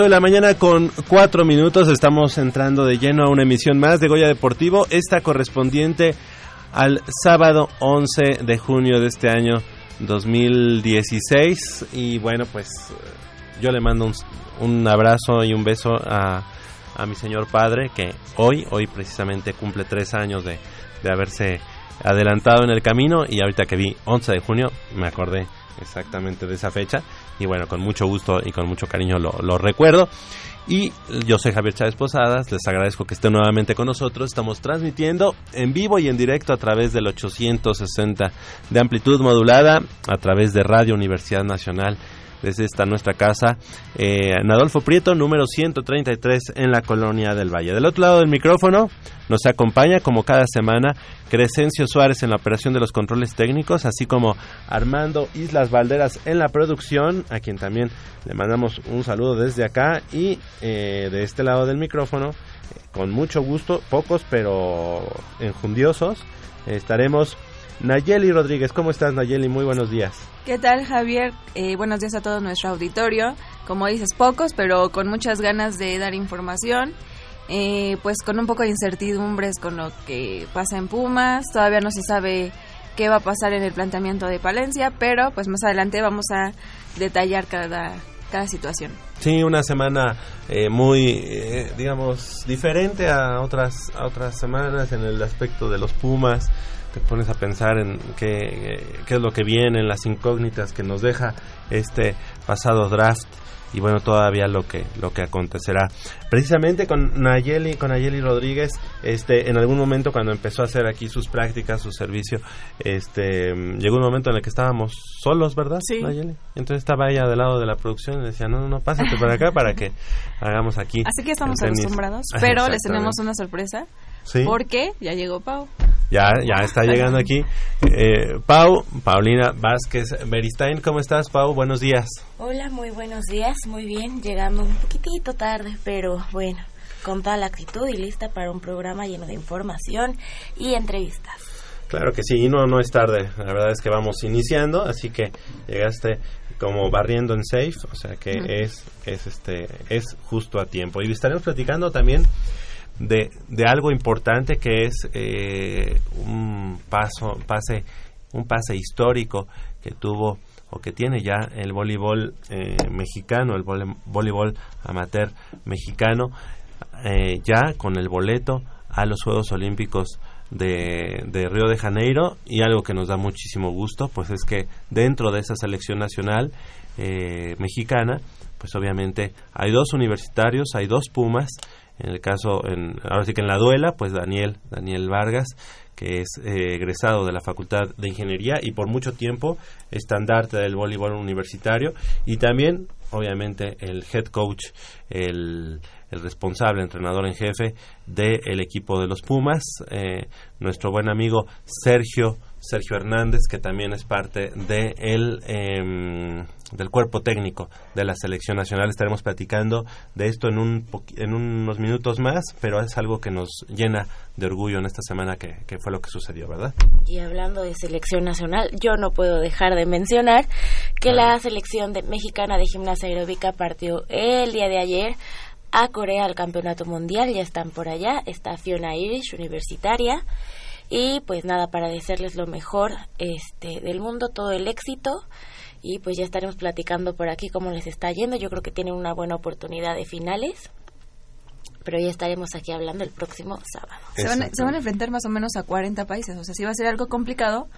De la mañana con 4 minutos estamos entrando de lleno a una emisión más de Goya Deportivo, esta correspondiente al sábado 11 de junio de este año 2016 y bueno pues yo le mando un, abrazo y un beso a, a, mi señor padre que hoy, hoy precisamente cumple tres años de, de haberse adelantado en el camino. Y ahorita que vi 11 de junio me acordé exactamente de esa fecha y bueno, con mucho gusto y con mucho cariño lo, recuerdo. Y yo soy Javier Chávez Posadas, les agradezco que estén nuevamente con nosotros. Estamos transmitiendo en vivo y en directo a través del 860 de amplitud modulada, a través de Radio Universidad Nacional desde esta nuestra casa, eh, Adolfo Prieto, número 133 en la colonia del Valle. Del otro lado del micrófono nos acompaña, como cada semana, Crescencio Suárez en la operación de los controles técnicos, así como Armando Islas Valderas en la producción, a quien también le mandamos un saludo desde acá y eh, de este lado del micrófono, con mucho gusto, pocos pero enjundiosos, estaremos Nayeli Rodríguez. ¿Cómo estás, Nayeli? Muy buenos días. ¿Qué tal, Javier? Eh, buenos días a todo nuestro auditorio. Como dices, pocos, pero con muchas ganas de dar información. Eh, pues con un poco de incertidumbres con lo que pasa en Pumas. Todavía no se sabe qué va a pasar en el planteamiento de Palencia, pero pues más adelante vamos a detallar cada, cada situación. Sí, una semana eh, muy, digamos, diferente a otras, a otras semanas en el aspecto de los Pumas te pones a pensar en qué, qué es lo que viene, en las incógnitas que nos deja este pasado draft y bueno todavía lo que lo que acontecerá. Precisamente con Nayeli con Nayeli Rodríguez este en algún momento cuando empezó a hacer aquí sus prácticas su servicio este llegó un momento en el que estábamos solos verdad sí. Nayeli entonces estaba ella del lado de la producción y decía no no no pásate por acá para que hagamos aquí así que estamos acostumbrados pero les tenemos una sorpresa ¿Sí? porque ya llegó Pau ya, ya está llegando aquí. Eh, Pau, Paulina Vázquez Beristain, ¿cómo estás, Pau? Buenos días. Hola, muy buenos días, muy bien, llegando un poquitito tarde, pero bueno, con toda la actitud y lista para un programa lleno de información y entrevistas. Claro que sí, y no, no es tarde, la verdad es que vamos iniciando, así que llegaste como barriendo en safe, o sea que es, es, este, es justo a tiempo. Y estaremos platicando también de, de algo importante que es eh, un paso, pase, un pase histórico que tuvo o que tiene ya el voleibol eh, mexicano, el voleibol amateur mexicano, eh, ya con el boleto a los Juegos Olímpicos de, de Río de Janeiro. Y algo que nos da muchísimo gusto pues es que dentro de esa selección nacional eh, mexicana pues obviamente hay dos universitarios hay dos Pumas en el caso en, ahora sí que en la duela pues Daniel Daniel Vargas que es eh, egresado de la Facultad de Ingeniería y por mucho tiempo estandarte del voleibol universitario. Y también obviamente el head coach el el responsable, entrenador en jefe del equipo de los Pumas, eh, nuestro buen amigo Sergio Sergio Hernández, que también es parte de el, em, del cuerpo técnico de la selección nacional. Estaremos platicando de esto en, un en unos minutos más, pero es algo que nos llena de orgullo en esta semana que, que, fue lo que sucedió, ¿verdad? Y hablando de selección nacional, yo no puedo dejar de mencionar que la selección de, mexicana de gimnasia aeróbica partió el día de ayer a Corea al campeonato mundial, ya están por allá, está Fiona Irish, universitaria, y pues nada, para desearles lo mejor este, del mundo, todo el éxito, y pues ya estaremos platicando por aquí cómo les está yendo, yo creo que tienen una buena oportunidad de finales, pero ya estaremos aquí hablando el próximo sábado. Se van, se van a enfrentar más o menos a 40 países, o sea, sí va a ser algo complicado,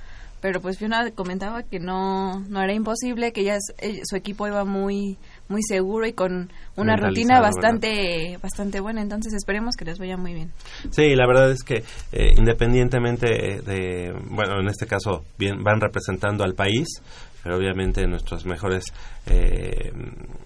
pero pues Fiona comentaba que no, no era imposible, que ya su equipo iba muy muy seguro y con una rutina bastante ¿verdad? bastante buena, entonces esperemos que les vaya muy bien. Sí, la verdad es que eh, independientemente de, bueno, en este caso bien van representando al país, pero obviamente nuestros mejores eh,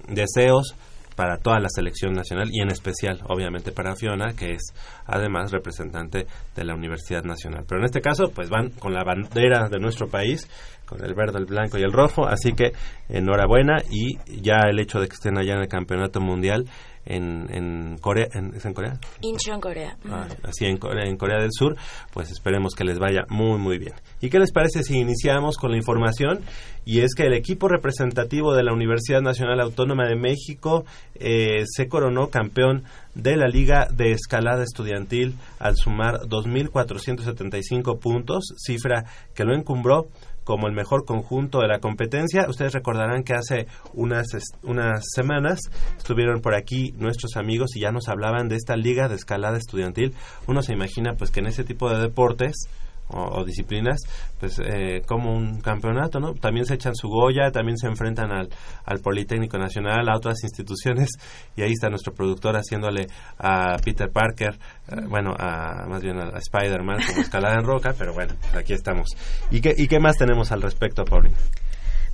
deseos para toda la selección nacional y en especial, obviamente, para Fiona, que es además representante de la Universidad Nacional. Pero en este caso, pues van con la bandera de nuestro país, con el verde, el blanco y el rojo, así que enhorabuena y ya el hecho de que estén allá en el Campeonato Mundial en, en Corea, en, ¿es en Corea? Incheon, Corea. Ah, así en Corea, en Corea del Sur, pues esperemos que les vaya muy, muy bien. ¿Y qué les parece si iniciamos con la información? Y es que el equipo representativo de la Universidad Nacional Autónoma de México eh, se coronó campeón de la Liga de Escalada Estudiantil al sumar 2.475 puntos, cifra que lo encumbró como el mejor conjunto de la competencia. Ustedes recordarán que hace unas, unas semanas estuvieron por aquí nuestros amigos y ya nos hablaban de esta liga de escalada estudiantil. Uno se imagina pues que en ese tipo de deportes o, o disciplinas, pues eh, como un campeonato, ¿no? También se echan su Goya, también se enfrentan al, al Politécnico Nacional, a otras instituciones, y ahí está nuestro productor haciéndole a Peter Parker, eh, bueno, a, más bien a, a Spider-Man como escalada en roca, pero bueno, aquí estamos. ¿Y qué, y qué más tenemos al respecto, Paulina?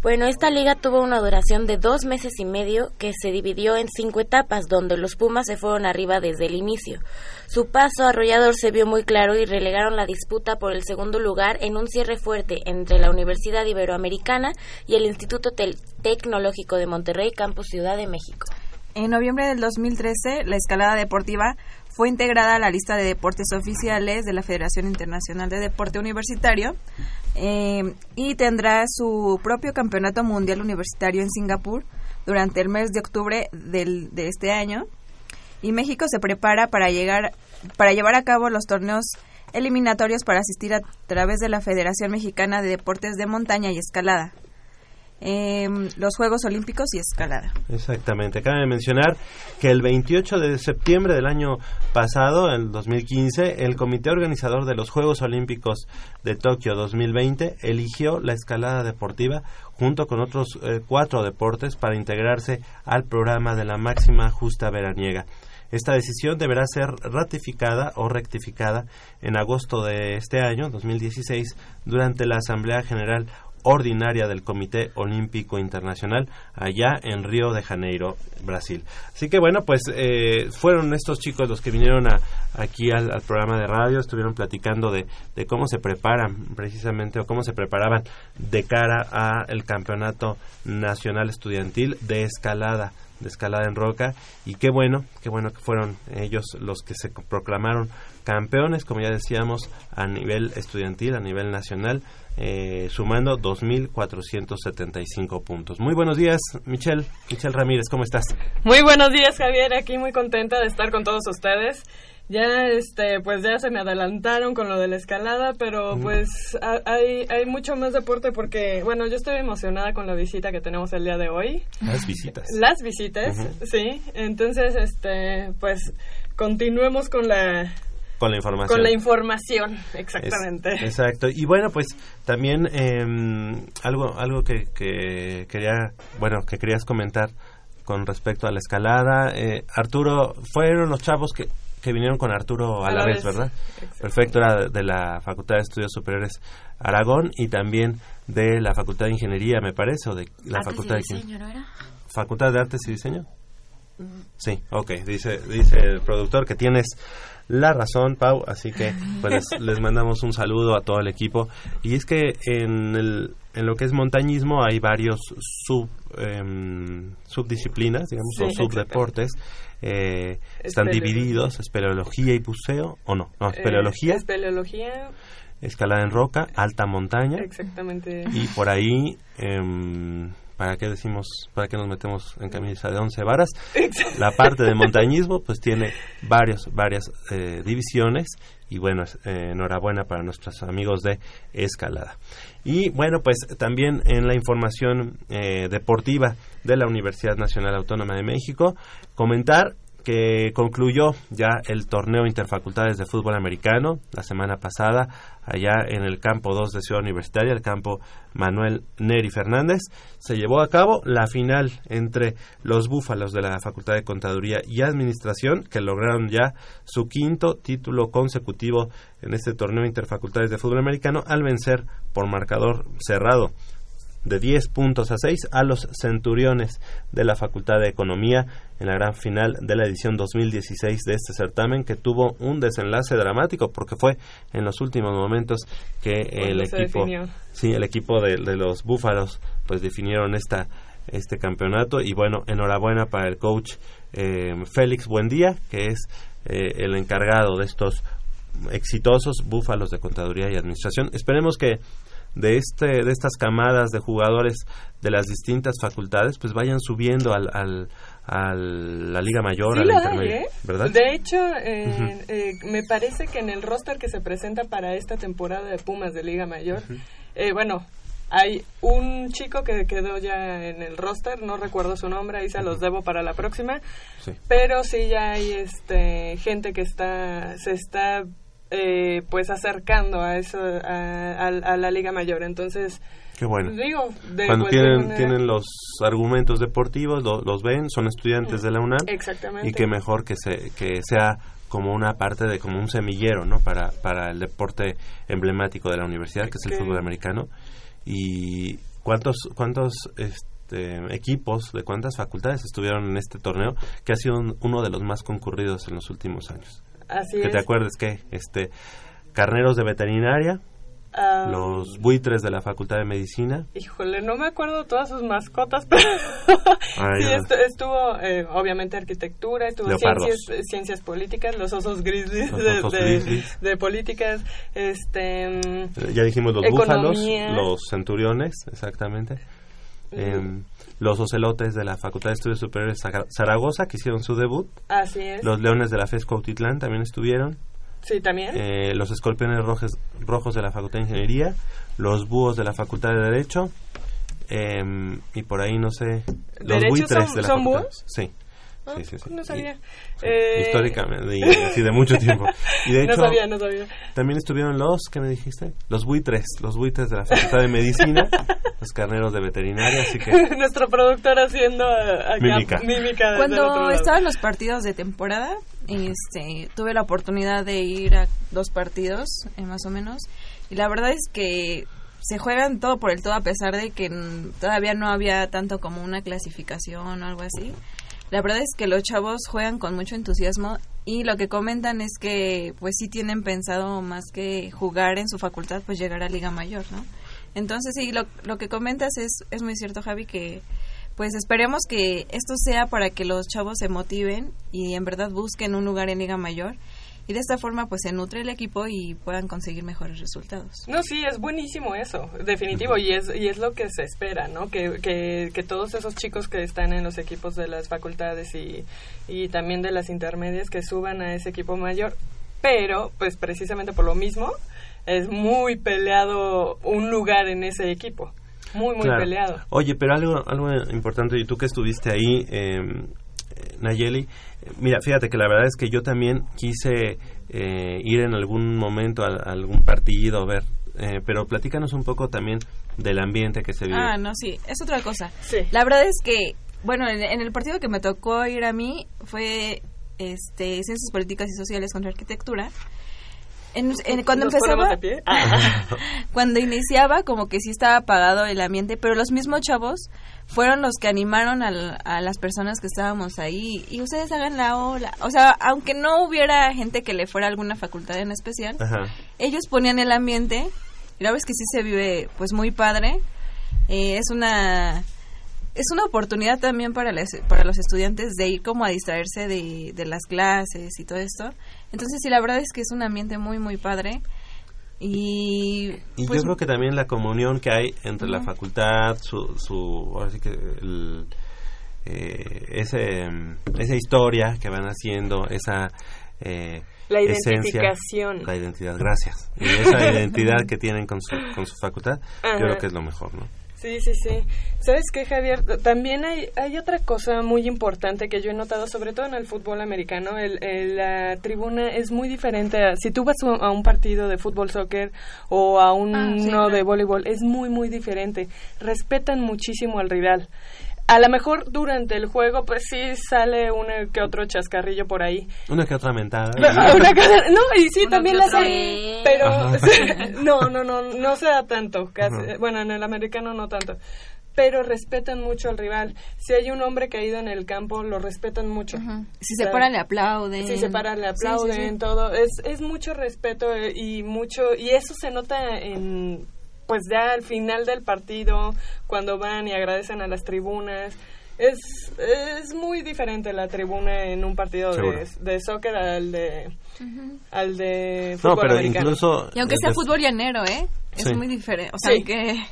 Bueno, esta liga tuvo una duración de dos meses y medio que se dividió en cinco etapas, donde los Pumas se fueron arriba desde el inicio. Su paso arrollador se vio muy claro y relegaron la disputa por el segundo lugar en un cierre fuerte entre la Universidad Iberoamericana y el Instituto Tecnológico de Monterrey, Campus Ciudad de México. En noviembre del 2013, la escalada deportiva fue integrada a la lista de deportes oficiales de la Federación Internacional de Deporte Universitario eh, y tendrá su propio campeonato mundial universitario en Singapur durante el mes de octubre del, de este año. Y México se prepara para llegar para llevar a cabo los torneos eliminatorios para asistir a través de la Federación Mexicana de Deportes de Montaña y Escalada eh, los Juegos Olímpicos y escalada. Exactamente. Cabe mencionar que el 28 de septiembre del año pasado, el 2015, el comité organizador de los Juegos Olímpicos de Tokio 2020 eligió la escalada deportiva junto con otros eh, cuatro deportes para integrarse al programa de la máxima justa veraniega. Esta decisión deberá ser ratificada o rectificada en agosto de este año, 2016, durante la Asamblea General ordinaria del Comité Olímpico Internacional allá en Río de Janeiro, Brasil. Así que bueno, pues eh, fueron estos chicos los que vinieron a, aquí al, al, programa de radio, estuvieron platicando de, de, cómo se preparan precisamente o cómo se preparaban de cara al campeonato nacional estudiantil de escalada de escalada en roca y qué bueno, qué bueno que fueron ellos los que se proclamaron campeones, como ya decíamos, a nivel estudiantil, a nivel nacional, eh, sumando 2.475 puntos. Muy buenos días, Michelle. Michelle Ramírez, ¿cómo estás? Muy buenos días, Javier. Aquí muy contenta de estar con todos ustedes. Ya, este, pues ya se me adelantaron con lo de la escalada, pero pues a, hay, hay mucho más deporte porque, bueno, yo estoy emocionada con la visita que tenemos el día de hoy. Las visitas. Las visitas, uh -huh. sí. Entonces, este, pues continuemos con la con la información. Con la información, exactamente. exacto. Y bueno, pues también em, algo algo que, que quería, bueno, que querías comentar con respecto a la escalada. Eh, Arturo, fueron los chavos que, que vinieron con Arturo a, la, vez, ¿verdad? Perfecto, era de la Facultad de Estudios Superiores Aragón y también de la Facultad de Ingeniería, me parece, o de la Facultad de Diseño, ¿no era? Facultad de Artes y Diseño. Sí, ok, dice, dice el productor que tienes la razón, Pau, así que pues les, mandamos un saludo a todo el equipo. Y es que en, el, en lo que es montañismo hay varios sub, em, subdisciplinas, digamos, o subdeportes. Eh, están divididos, espeleología y buceo, ¿o no? No, espeleología. Eh, espeleología. Escalada en roca, alta montaña. Exactamente. Y por ahí... ¿para qué decimos, para qué nos metemos en camisa de once varas? La parte de montañismo pues tiene varios, varias eh, divisiones y bueno, eh, enhorabuena para nuestros amigos de escalada. Y bueno, pues también en la información eh, deportiva de la Universidad Nacional Autónoma de México, comentar que concluyó ya el torneo interfacultades de fútbol americano la semana pasada allá en el campo 2 de Ciudad Universitaria, el campo Manuel Neri Fernández. Se llevó a cabo la final entre los búfalos de la Facultad de Contaduría y Administración, que lograron ya su quinto título consecutivo en este torneo interfacultades de fútbol americano al vencer por marcador cerrado de 10 puntos a 6 a los Centuriones de la Facultad de Economía en la gran final de la edición 2016 de este certamen que tuvo un desenlace dramático porque fue en los últimos momentos que el equipo sí el equipo de, los Búfalos pues definieron esta este campeonato y bueno enhorabuena para el coach eh, Félix Buendía que es eh, el encargado de estos exitosos búfalos de contaduría y administración. Esperemos que de este de estas camadas de jugadores de las distintas facultades pues vayan subiendo al, al a la Liga Mayor, a la Intermedia, ¿eh? ¿verdad? De hecho, eh, eh, me parece que en el roster que se presenta para esta temporada de Pumas de Liga Mayor, bueno, hay un chico que quedó ya en el roster, no recuerdo su nombre, ahí se los debo para la próxima, pero sí ya hay este gente que está se está eh, pues acercando a eso a, la liga mayor entonces Qué bueno. Digo, Cuando tienen, tienen los argumentos deportivos, los ven, son estudiantes de la UNAM. Exactamente. Y qué mejor que, se, que sea como una parte de como un semillero, ¿no? Para, para el deporte emblemático de la universidad, que es el fútbol americano. Y cuántos cuántos este, equipos de cuántas facultades estuvieron en este torneo, que ha sido uno de los más concurridos en los últimos años. Así que te acuerdes que este carneros de veterinaria, ah. los buitres de la Facultad de Medicina. Híjole, no me acuerdo todas sus mascotas, pero sí, estuvo, eh, obviamente arquitectura, estuvo ciencias, ciencias políticas, los osos grizzlies, de, políticas, este... Ya dijimos los búfalos, los centuriones, exactamente. Em, los ocelotes de la Facultad de Estudios Superiores Zaragoza, que hicieron su debut. Así es. Los leones de la FES Cuautitlán también estuvieron. Sí, también. Eh, los escorpiones rojos, rojos de la Facultad de Ingeniería. Los búhos de la Facultad de Derecho. Em, y por ahí, no sé. Los buitres de la son Facultad. Búhos? Sí. Ah, sí, sí, No sabía. Eh, históricamente, y, de mucho tiempo. Y de hecho, no sabía, no sabía. También estuvieron los, ¿qué me dijiste? Los buitres, los buitres de la Facultad de Medicina, los carneros de veterinaria, así que... Nuestro productor haciendo uh, mímica. mímica Cuando estaban los partidos de temporada, este, tuve la oportunidad de ir a dos partidos, eh, más o menos, y la verdad es que se juegan todo por el todo a pesar de que todavía no había tanto como una clasificación o algo así. La verdad es que los chavos juegan con mucho entusiasmo y lo que comentan es que pues sí tienen pensado más que jugar en su facultad, pues llegar a Liga Mayor, ¿no? Entonces sí, lo, lo que comentas es, es muy cierto, Javi, que pues esperemos que esto sea para que los chavos se motiven y en verdad busquen un lugar en Liga Mayor y de esta forma pues se nutre el equipo y puedan conseguir mejores resultados. No, sí, es buenísimo eso, definitivo, y es, y es lo que se espera, ¿no? Que, que, que todos esos chicos que están en los equipos de las facultades y, y también de las intermedias que suban a ese equipo mayor, pero pues precisamente por lo mismo es muy peleado un lugar en ese equipo. Muy, muy peleado. Oye, pero algo, algo importante, y tú que estuviste ahí, eh, Nayeli, mira, fíjate que la verdad es que yo también quise eh, ir en algún momento a, a algún partido, ver, eh, pero platícanos un poco también del ambiente que se vive. Ah, no, sí, es otra cosa. Sí. La verdad es que, bueno, en, en el partido que me tocó ir a mí fue este Ciencias Políticas y Sociales contra Arquitectura. En- en- cuando ¿Nos empezaba, ponemos de pie? Ah. cuando iniciaba, como que sí estaba apagado el ambiente, pero los mismos chavos fueron los que animaron al- a las personas que estábamos ahí. Y ustedes hagan la ola. O sea, aunque no hubiera gente que le fuera a alguna facultad en especial, Ajá. ellos ponían el ambiente. Y la verdad es que sí se vive, pues, muy padre. Eh, es una es una oportunidad también para, las- para los estudiantes de ir como a distraerse de, de las clases y todo esto. Entonces, sí, la verdad es que es un ambiente muy, muy padre. Y, Y pues, yo creo que también la comunión que hay entre la facultad, su, su ahora sí que el, eh, ese, esa historia que van haciendo, esa eh, La esencia, identificación. la identidad, gracias. Y esa identidad que tienen con su, con su facultad, Ajá. yo creo que es lo mejor, ¿no? Sí, sí, sí. ¿Sabes qué, Javier? También hay, hay otra cosa muy importante que yo he notado, sobre todo en el fútbol americano. El, el- la tribuna es muy diferente. a- si tú vas a- un partido de fútbol, soccer o a uno Ah, sí, de claro. voleibol, es muy, muy diferente. Respetan muchísimo al rival. A lo mejor durante el juego, pues sí sale uno que otro chascarrillo por ahí. Una que otra mentada. Una no, y sí, Uno también las hay, pero no, no, no, no se da tanto, casi, Ajá. bueno, en el americano no tanto, pero respetan mucho al rival. Si hay un hombre caído en el campo, lo respetan mucho. si se paran, le aplauden. Si se paran, le Sí, sí, aplauden, sí. todo. Es, es mucho respeto eh, y mucho, y eso se nota en, pues ya al final del partido, cuando van y agradecen a las tribunas. Es, es muy diferente la tribuna en un partido de, de soccer al de, al de No, fútbol pero americano. incluso... Y aunque sea fútbol llanero, ¿eh? Es Sí. muy diferente. O sea, Sí. aunque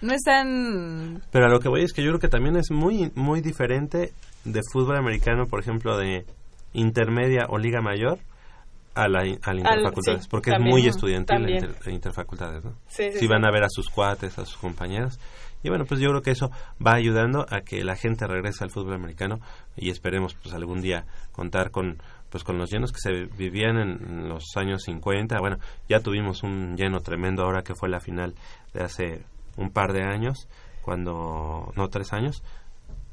no es tan... Pero a lo que voy es que yo creo que también es muy muy diferente de fútbol americano, por ejemplo, de intermedia o liga mayor a la in- al interfacultades, sí, porque también. es muy estudiantil la inter- interfacultades, ¿no? Sí, sí, si sí. van a ver a sus cuates, a sus compañeros. Y bueno, pues yo creo que eso va ayudando a que la gente regrese al fútbol americano y esperemos pues algún día contar con pues con los llenos que se vivían en, en los años 50. Bueno, ya tuvimos un lleno tremendo ahora que fue la final de hace un par de años, cuando no tres años,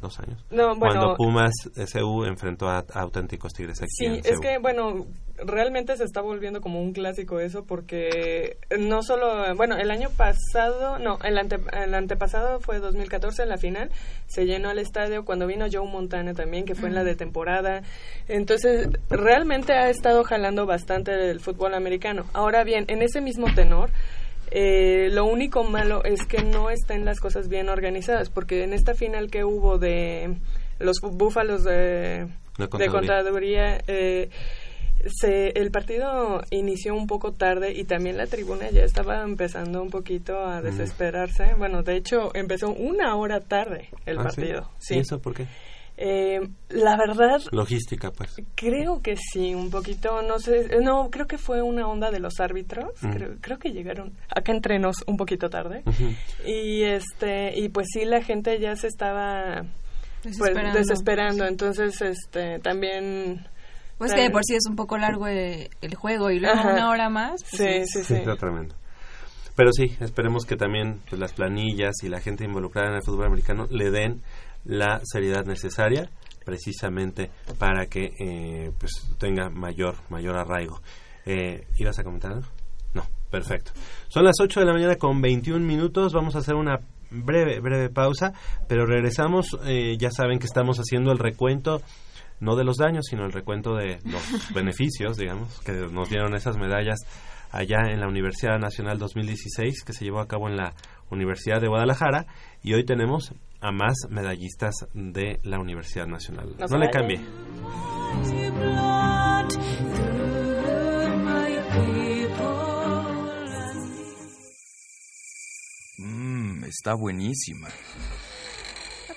dos años. No, bueno, cuando Pumas SU enfrentó a, a auténticos Tigres aquí Sí, en es que, bueno, realmente se está volviendo como un clásico eso porque no solo, bueno, el año pasado, no, el, ante, el antepasado fue 2014 en la final, se llenó el estadio cuando vino Joe Montana también, que fue en la de temporada. Entonces, realmente ha estado jalando bastante el fútbol americano. Ahora bien, en ese mismo tenor, eh, lo único malo es que no estén las cosas bien organizadas, porque en esta final que hubo de los búfalos de, De de contaduría. eh, se, el partido inició un poco tarde y también la tribuna ya estaba empezando un poquito a Mm. desesperarse. Bueno, de hecho, empezó una hora tarde el Ah, ¿sí? partido. ¿Y eso por qué? Eh, la verdad, Logística, pues. Creo que sí, un poquito, no sé, eh, no, creo que fue una onda de los árbitros, Mm. creo, creo que llegaron acá entre nos un poquito tarde y este y pues sí la gente ya se estaba pues Desesperando. desesperando, entonces este también Pues que de por sí es un poco largo el, el juego y luego Ajá. una hora más. pues sí, es- sí, Sí, sí. está tremendo. Pero sí, esperemos que también pues, las planillas y la gente involucrada en el fútbol americano le den la seriedad necesaria precisamente para que eh, pues tenga mayor mayor arraigo. Eh, ¿Ibas a comentar algo? No, perfecto. Son las 8 de la mañana con 21 minutos. Vamos a hacer una breve breve pausa, pero regresamos. eh, ya saben que estamos haciendo el recuento no de los daños, sino el recuento de los beneficios, digamos, que nos dieron esas medallas allá en la Universidad Nacional 2016, que se llevó a cabo en la Universidad de Guadalajara, y hoy tenemos a más medallistas de la Universidad Nacional. No le cambie. Mmm, está buenísima.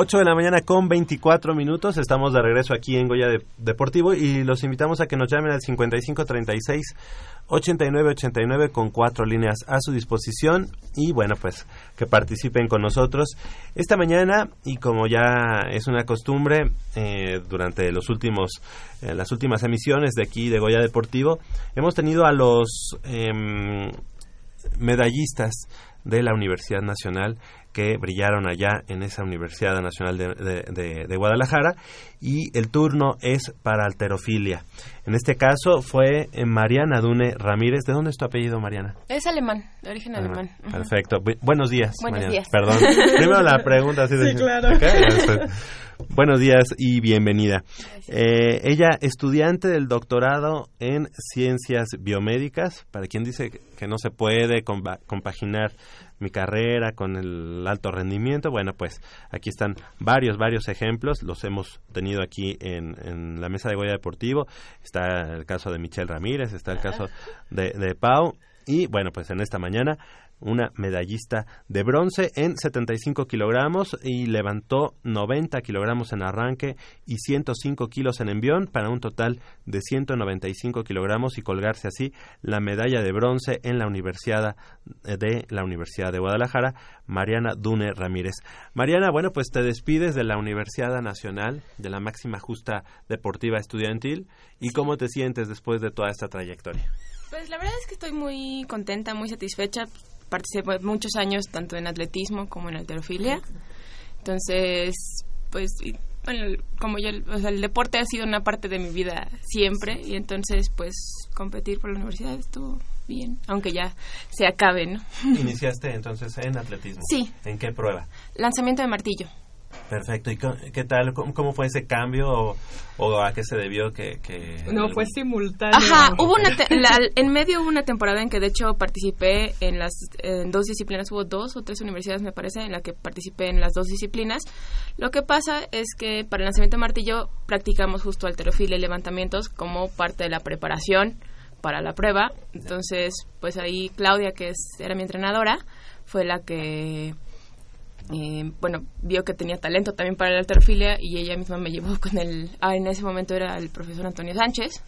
8 de la mañana con 24 minutos. Estamos de regreso aquí en Goya Deportivo y los invitamos a que nos llamen al 5536 8989 con cuatro líneas a su disposición y bueno pues que participen con nosotros esta mañana y como ya es una costumbre eh, durante los últimos eh, las últimas emisiones de aquí de Goya Deportivo hemos tenido a los em, medallistas de la Universidad Nacional que brillaron allá en esa Universidad Nacional de, Guadalajara y el turno es para alterofilia. En este caso fue eh, Mariana Dune Ramírez. ¿De dónde es tu apellido, Mariana? Es alemán, de origen ah, alemán. Perfecto. buenos días. Buenos días. Perdón. Primero la pregunta. Así sí, claro. Buenos días y bienvenida. Eh, ella, estudiante del doctorado en ciencias biomédicas, para quien dice que no se puede compaginar mi carrera con el alto rendimiento. Bueno, pues aquí están varios, varios ejemplos. Los hemos tenido aquí en, en la mesa de Goya Deportivo. Está el caso de Michelle Ramírez, está el caso de, de Pau. Y bueno, pues en esta mañana una medallista de bronce en 75 kilogramos y levantó 90 kilogramos en arranque y 105 kilos en envión para un total de 195 kilogramos y colgarse así la medalla de bronce en la Universidad de la Universidad de Guadalajara, Mariana Dune Ramírez. Mariana, bueno, pues te despides de la Universidad Nacional, de la máxima justa deportiva estudiantil y cómo te sientes después de toda esta trayectoria. Pues la verdad es que estoy muy contenta, muy satisfecha participé muchos años tanto en atletismo como en alterofilia. Entonces, pues, bueno, como yo, o sea, el deporte ha sido una parte de mi vida siempre y entonces, pues, competir por la universidad estuvo bien, aunque ya se acabe, ¿no? Iniciaste entonces en atletismo. Sí. ¿En qué prueba? Lanzamiento de martillo. Perfecto. ¿Y qué tal? ¿Cómo, fue ese cambio o, a qué se debió que...? no, fue simultáneo. Ajá, hubo una en medio hubo una temporada en que de hecho participé en las dos disciplinas, hubo dos o tres universidades me parece en la que participé en las dos disciplinas. Lo que pasa es que para el lanzamiento de martillo practicamos justo alterofilia y levantamientos como parte de la preparación para la prueba. Entonces, pues ahí Claudia, que es, era mi entrenadora, fue la que eh, bueno, vio que tenía talento también para la alterofilia y ella misma me llevó con el, ah, en ese momento era el profesor Antonio Sánchez.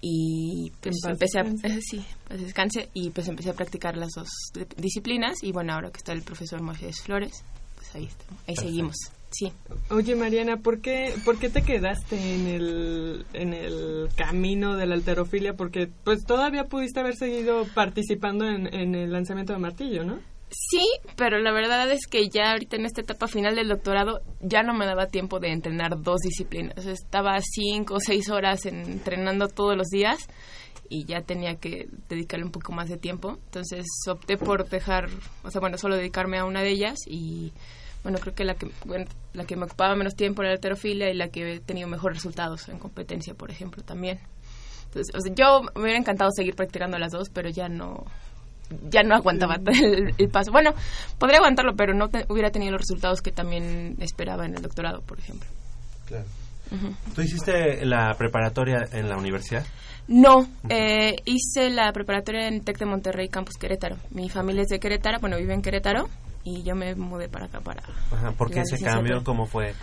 Y pues empecé a, eh, sí, pues descanse, y pues empecé a practicar las dos disciplinas y bueno, ahora que está el profesor Moisés Flores, pues ahí, ahí seguimos. Sí. Oye, Mariana, ¿por qué, ¿por qué te quedaste en el, en el camino de la alterofilia? Porque pues todavía pudiste haber seguido participando en, en el lanzamiento de martillo, ¿no? Sí, pero la verdad es que ya ahorita en esta etapa final del doctorado ya no me daba tiempo de entrenar dos disciplinas. estaba cinco o seis horas entrenando todos los días y ya tenía que dedicarle un poco más de tiempo. Entonces opté por dejar, o sea, bueno, solo dedicarme a una de ellas y bueno, creo que la que, bueno, la que me ocupaba menos tiempo era la alterofilia y la que he tenido mejores resultados en competencia, por ejemplo, también. Entonces, o sea, yo me hubiera encantado seguir practicando las dos, pero ya no, ya no aguantaba el, paso. Bueno, podría aguantarlo, pero no hubiera tenido los resultados que también esperaba en el doctorado, por ejemplo. Claro. ¿Tú hiciste la preparatoria en la universidad? No, eh, hice la preparatoria en TEC de Monterrey, Campus Querétaro. Mi familia es de Querétaro, bueno, vive en Querétaro y yo me mudé para acá para... ¿Por qué ese cambio? ¿Cómo fue?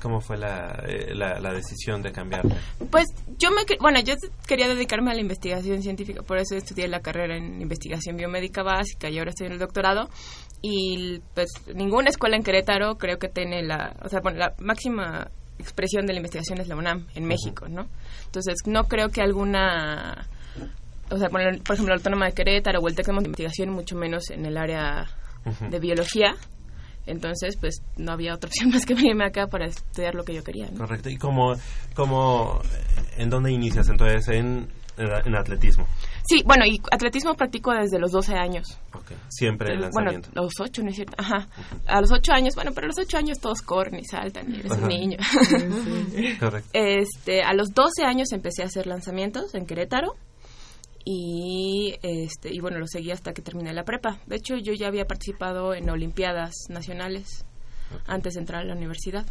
¿Cómo fue eh, la, la, decisión de cambiarme? Pues yo me, bueno, yo quería dedicarme a la investigación científica, por eso estudié la carrera en investigación biomédica básica y ahora estoy en el doctorado. Y pues ninguna escuela en Querétaro creo que tiene la, o sea, bueno, la máxima expresión de la investigación es la UNAM en México, ¿no? Entonces, no creo que alguna o sea, por, por ejemplo, la Autónoma de Querétaro o el TEC de Investigación, mucho menos en el área de biología. Entonces, pues no había otra opción más que venirme acá para estudiar lo que yo quería. ¿no? Correcto. ¿Y cómo, cómo, en dónde inicias entonces? En, en atletismo. Sí, bueno, y atletismo practico desde los 12 años. Okay. Siempre el lanzamiento. Bueno, los 8, ¿no es cierto? Ajá. A los 8 años, bueno, pero a los 8 años todos corren y saltan y eres un niño. Correcto. Este, a los 12 años empecé a hacer lanzamientos en Querétaro y este y bueno lo seguí hasta que terminé la prepa. De hecho yo ya había participado en olimpiadas nacionales antes de entrar a la universidad.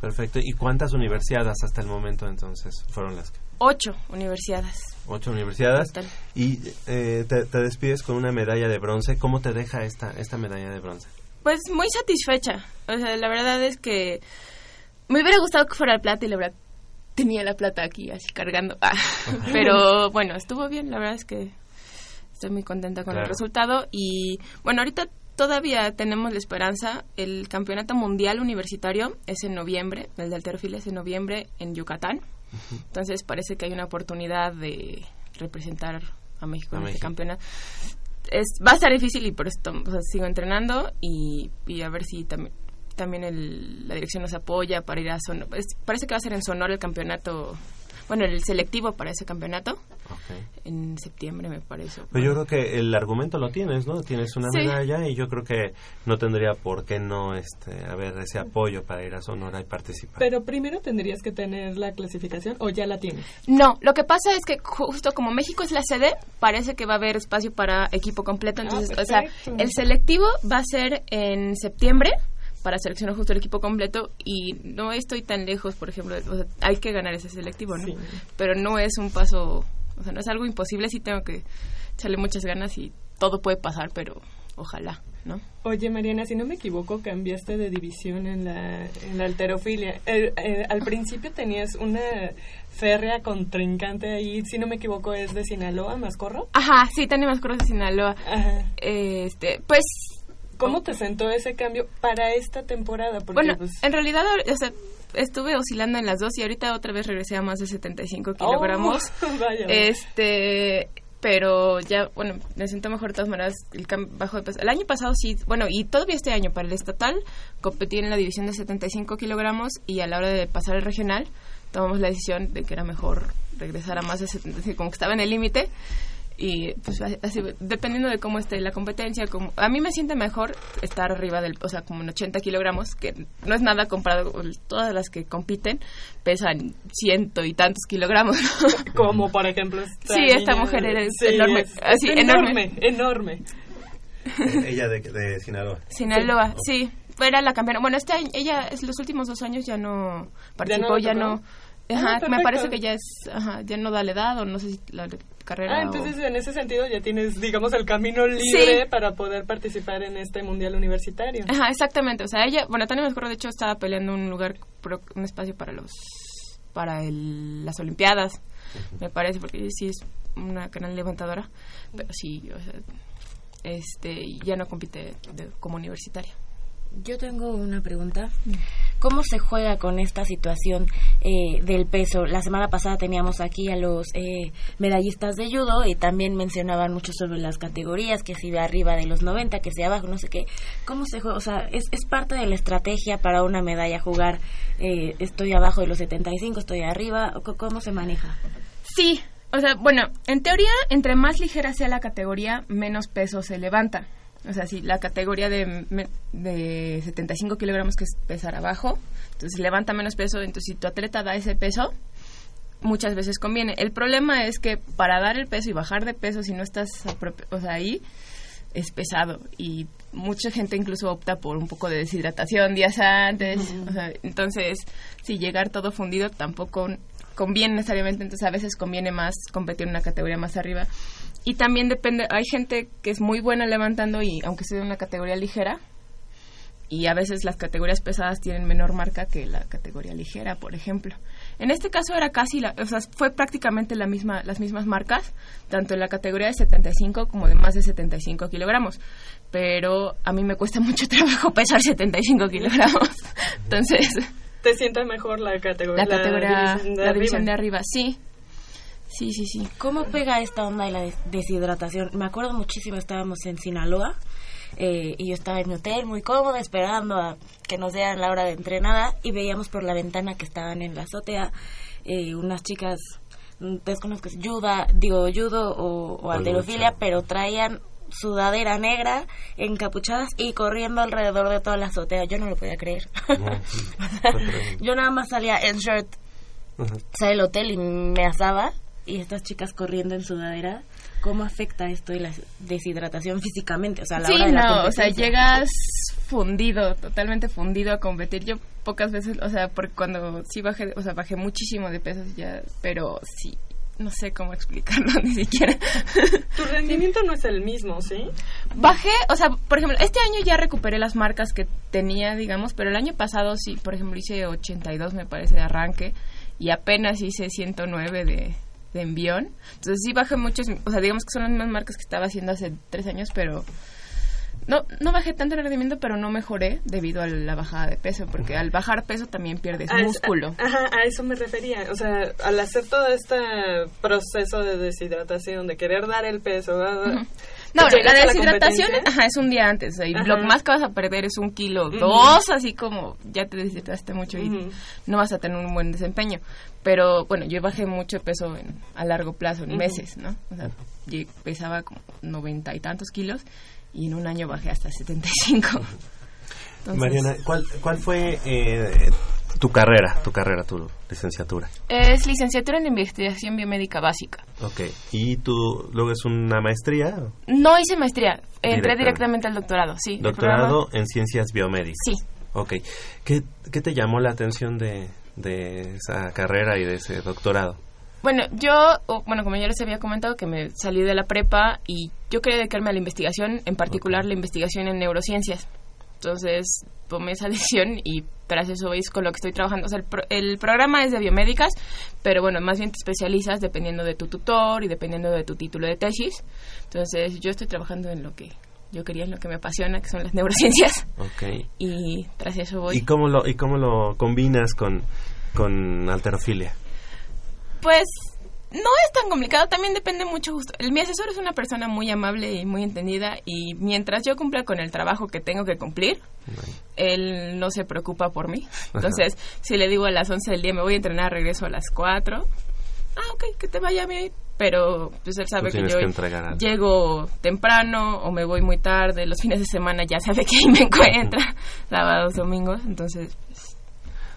Perfecto. Y cuántas universidades hasta el momento entonces fueron las que ocho universidades ocho universidades y eh, te, te, despides con una medalla de bronce. Cómo te deja esta esta medalla de bronce pues muy satisfecha. O sea la verdad es que me hubiera gustado que fuera el plata y la verdad tenía la plata aquí así cargando. Ah, pero bueno, estuvo bien, la verdad es que estoy muy contenta con Claro. el resultado y bueno, ahorita todavía tenemos la esperanza, el campeonato mundial universitario es en noviembre, el de alterofilia es en noviembre en Yucatán. Entonces parece que hay una oportunidad de representar a México A en este campeonato. Es, va a estar difícil y por esto o sea, sigo entrenando y, y a ver si también también el- la dirección nos apoya para ir a Sonora. parece que va a ser en Sonora el campeonato, bueno, el selectivo para ese campeonato en septiembre me parece. Pero yo creo que el argumento lo tienes, ¿no? Tienes una Sí. medalla y yo creo que no tendría por qué no este, haber ese apoyo para ir a Sonora y participar. Pero primero tendrías que tener la clasificación o ya la tienes. No, lo que pasa es que justo como México es la sede, parece que va a haber espacio para equipo completo. Entonces, o sea, el selectivo va a ser en septiembre para seleccionar justo el equipo completo y no estoy tan lejos, por ejemplo, o sea, hay que ganar ese selectivo, ¿no? Sí. Pero no es un paso, o sea, no es algo imposible, sí tengo que echarle muchas ganas y todo puede pasar, pero ojalá, ¿no? Oye, Mariana, si no me equivoco, cambiaste de división en la, en la alterofilia. Eh, eh, al principio tenías una férrea contrincante ahí, si no me equivoco, es de Sinaloa, Mascorro. Ajá, sí, tenemos Cruz de Sinaloa. Ajá. Este, pues ¿Cómo te sentó ese cambio para esta temporada? Porque, Bueno, pues, en realidad, o sea, estuve oscilando en las dos y ahorita otra vez regresé a más de 75 oh, kilogramos. vaya, Este, pero ya, bueno, me siento mejor de todas maneras. El bajo de peso. El año pasado sí, bueno, y todavía este año para el estatal competí en la división de 75 kilogramos y a la hora de pasar al regional tomamos la decisión de que era mejor regresar a más de 75, como que estaba en el límite. Y pues así, dependiendo de cómo esté la competencia, como, a mí me siente mejor estar arriba del, o sea, como en 80 kilogramos, que no es nada comparado con todas las que compiten, pesan ciento y tantos kilogramos. ¿no? como por ejemplo esta Sí, esta mujer es Sí, enorme, es- así, es enorme. enorme, enorme. Eh, Ella de, de Sinaloa. Sinaloa, sí. Era la campeona. Bueno, este año, ella es los últimos dos años ya no participó, ya tocó? Ah, Ajá, me perfecto. parece que ya es, ajá, ya no da la edad o no sé si la carrera. Ah, o- entonces en ese sentido ya tienes, digamos, el camino libre Sí. para poder participar en este mundial universitario. Ajá, exactamente. O sea, ella, bueno, Tania Mascoro de hecho estaba peleando un lugar, un espacio para los, para el, las Olimpiadas, me parece, porque sí es una gran levantadora, pero sí, o sea, este, ya no compite de- como universitaria. Yo tengo una pregunta. ¿Cómo se juega con esta situación eh, del peso? La semana pasada teníamos aquí a los eh, medallistas de judo y también mencionaban mucho sobre las categorías, que si de arriba de los 90, que si abajo, no sé qué. ¿Cómo se juega? O sea, ¿es, es parte de la estrategia para una medalla jugar? eh, estoy abajo de los 75, estoy arriba. ¿O co- ¿Cómo se maneja? Sí, o sea, bueno, en teoría, entre más ligera sea la categoría, menos peso se levanta. O sea, si la categoría de, de 75 kilogramos, que es pesar abajo, entonces levanta menos peso, entonces si tu atleta da ese peso, muchas veces conviene. El problema es que para dar el peso y bajar de peso, si no estás o sea, ahí, es pesado y mucha gente incluso opta por un poco de deshidratación días antes. o sea, entonces, si llegar todo fundido tampoco conviene necesariamente, entonces a veces conviene más competir en una categoría más arriba. Y también depende, hay gente que es muy buena levantando y aunque sea de una categoría ligera, y a veces las categorías pesadas tienen menor marca que la categoría ligera, por ejemplo. En este caso era casi, la, o sea, fue prácticamente la misma, las mismas marcas, tanto en la categoría de 75 como de más de 75 kilogramos. Pero a mí me cuesta mucho trabajo pesar 75 kilogramos. Entonces, te sienta mejor la categoría. La categoría, división de la división arriba. de arriba, sí. Sí, sí, sí. ¿Cómo pega esta onda de la des- deshidratación? Me acuerdo muchísimo, estábamos en Sinaloa eh, y yo estaba en mi hotel muy cómoda esperando a que nos dieran la hora de entrenada y veíamos por la ventana que estaban en la azotea eh, unas chicas, mm, desconozco juda, digo judo o, o pero traían sudadera negra, encapuchadas y corriendo alrededor de toda la azotea. Yo no lo podía creer. yo nada más salía en shirt salí del hotel y me asaba y estas chicas corriendo en sudadera, ¿cómo afecta esto de la deshidratación físicamente? O sea, a la Sí, hora de la no, o sea, llegas fundido, totalmente fundido a competir. Yo pocas veces, o sea, porque cuando sí bajé, o sea, bajé muchísimo de pesos ya, pero sí, no sé cómo explicarlo ni siquiera. Tu rendimiento no es el mismo, ¿sí? Bajé, o sea, por ejemplo, este año ya recuperé las marcas que tenía, digamos, pero el año pasado sí, por ejemplo, hice 82, me parece, de arranque y apenas hice 109 de, de envión. Entonces sí bajé muchos, o sea, digamos que son las mismas marcas que estaba haciendo hace tres años, pero no, no bajé tanto el rendimiento, pero no mejoré debido a la bajada de peso, porque al bajar peso también pierdes A es- músculo. a- ajá, a eso me refería. O sea, al hacer todo este proceso de deshidratación, de querer dar el peso, ¿verdad? No, ¿Llegas la la deshidratación ajá, es un día antes. y Ajá. lo más que vas a perder es un kilo, dos, así como ya te deshidrataste mucho y no vas a tener un buen desempeño. Pero bueno, yo bajé mucho peso en- a largo plazo, en meses, ¿no? O sea, yo pesaba como noventa y tantos kilos y en un año bajé hasta 75. Entonces, Mariana, ¿cuál, cuál fue eh, tu carrera, tu carrera, tu licenciatura? Es licenciatura en investigación biomédica básica. Ok, ¿y tú luego es una maestría? No hice maestría, entré Directamente. directamente al doctorado, sí. Doctorado en ciencias biomédicas. Sí. Ok, ¿qué, qué te llamó la atención de, de esa carrera y de ese doctorado? Bueno, yo, bueno, como ya les había comentado, que me salí de la prepa y yo quería dedicarme a la investigación, en particular la investigación en neurociencias. Entonces tomé esa decisión y tras eso es con lo que estoy trabajando. O sea, el, pro- el programa es de biomédicas, pero bueno, más bien te especializas dependiendo de tu tutor y dependiendo de tu título de tesis. Entonces yo estoy trabajando en lo que yo quería, en lo que me apasiona, que son las neurociencias. Ok, Y tras eso voy. ¿y cómo lo, y cómo lo combinas con, con alterofilia? Pues no es tan complicado, también depende mucho justo. El, mi asesor es una persona muy amable y muy entendida y mientras yo cumpla con el trabajo que tengo que cumplir, él no se preocupa por mí. Entonces, si le digo a las 11 del día me voy a entrenar, regreso a las 4, ah, ok, que te vaya bien. Pero pues él sabe que yo que llego temprano o me voy muy tarde, los fines de semana ya sabe que ahí me encuentra, sábados, domingos, entonces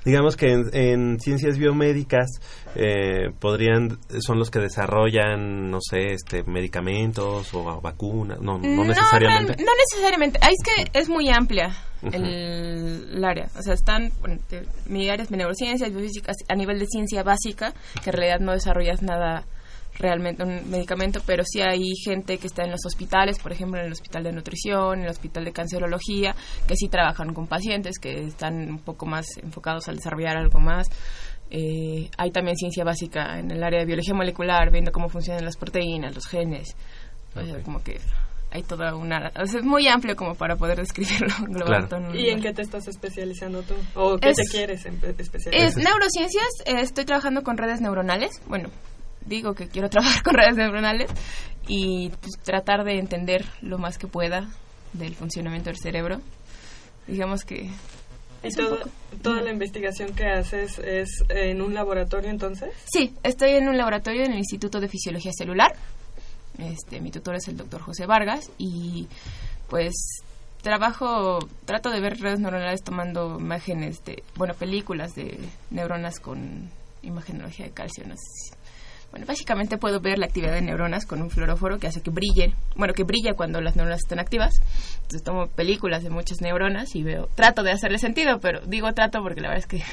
Digamos que en, en ciencias biomédicas eh, podrían son los que desarrollan, no sé, este medicamentos o vacunas, no, no necesariamente. no necesariamente. Ah, es que es muy amplia el, el área. O sea, están. bueno, te- mi área es de neurociencias, biofísicas, a nivel de ciencia básica, que en realidad no desarrollas nada realmente un medicamento, pero sí hay gente que está en los hospitales, por ejemplo, en el hospital de nutrición, en el hospital de cancerología, que sí trabajan con pacientes, que están un poco más enfocados al desarrollar algo más. Eh, hay también ciencia básica en el área de biología molecular, viendo cómo funcionan las proteínas, los genes. O sea, como que hay toda una... o sea, es muy amplio como para poder describirlo. englobar todo en un ¿Y en qué te estás especializando tú? ¿O qué Es- te quieres empe- Es especializar? neurociencias, eh, estoy trabajando con redes neuronales. Bueno, digo que quiero trabajar con redes neuronales y pues, tratar de entender lo más que pueda del funcionamiento del cerebro. Digamos que ¿Y es poco- toda la investigación que haces es en un laboratorio entonces? Sí, estoy en un laboratorio en el Instituto de Fisiología Celular. Este, mi tutor es el doctor José Vargas y pues trabajo, trato de ver redes neuronales tomando imágenes de, bueno, películas de neuronas con imagenología de calcio. no sé si- Bueno, básicamente puedo ver la actividad de neuronas con un fluoróforo que hace que brille, bueno, que brilla cuando las neuronas están activas. Entonces tomo películas de muchas neuronas y veo, trato de hacerle sentido, pero digo trato porque la verdad es que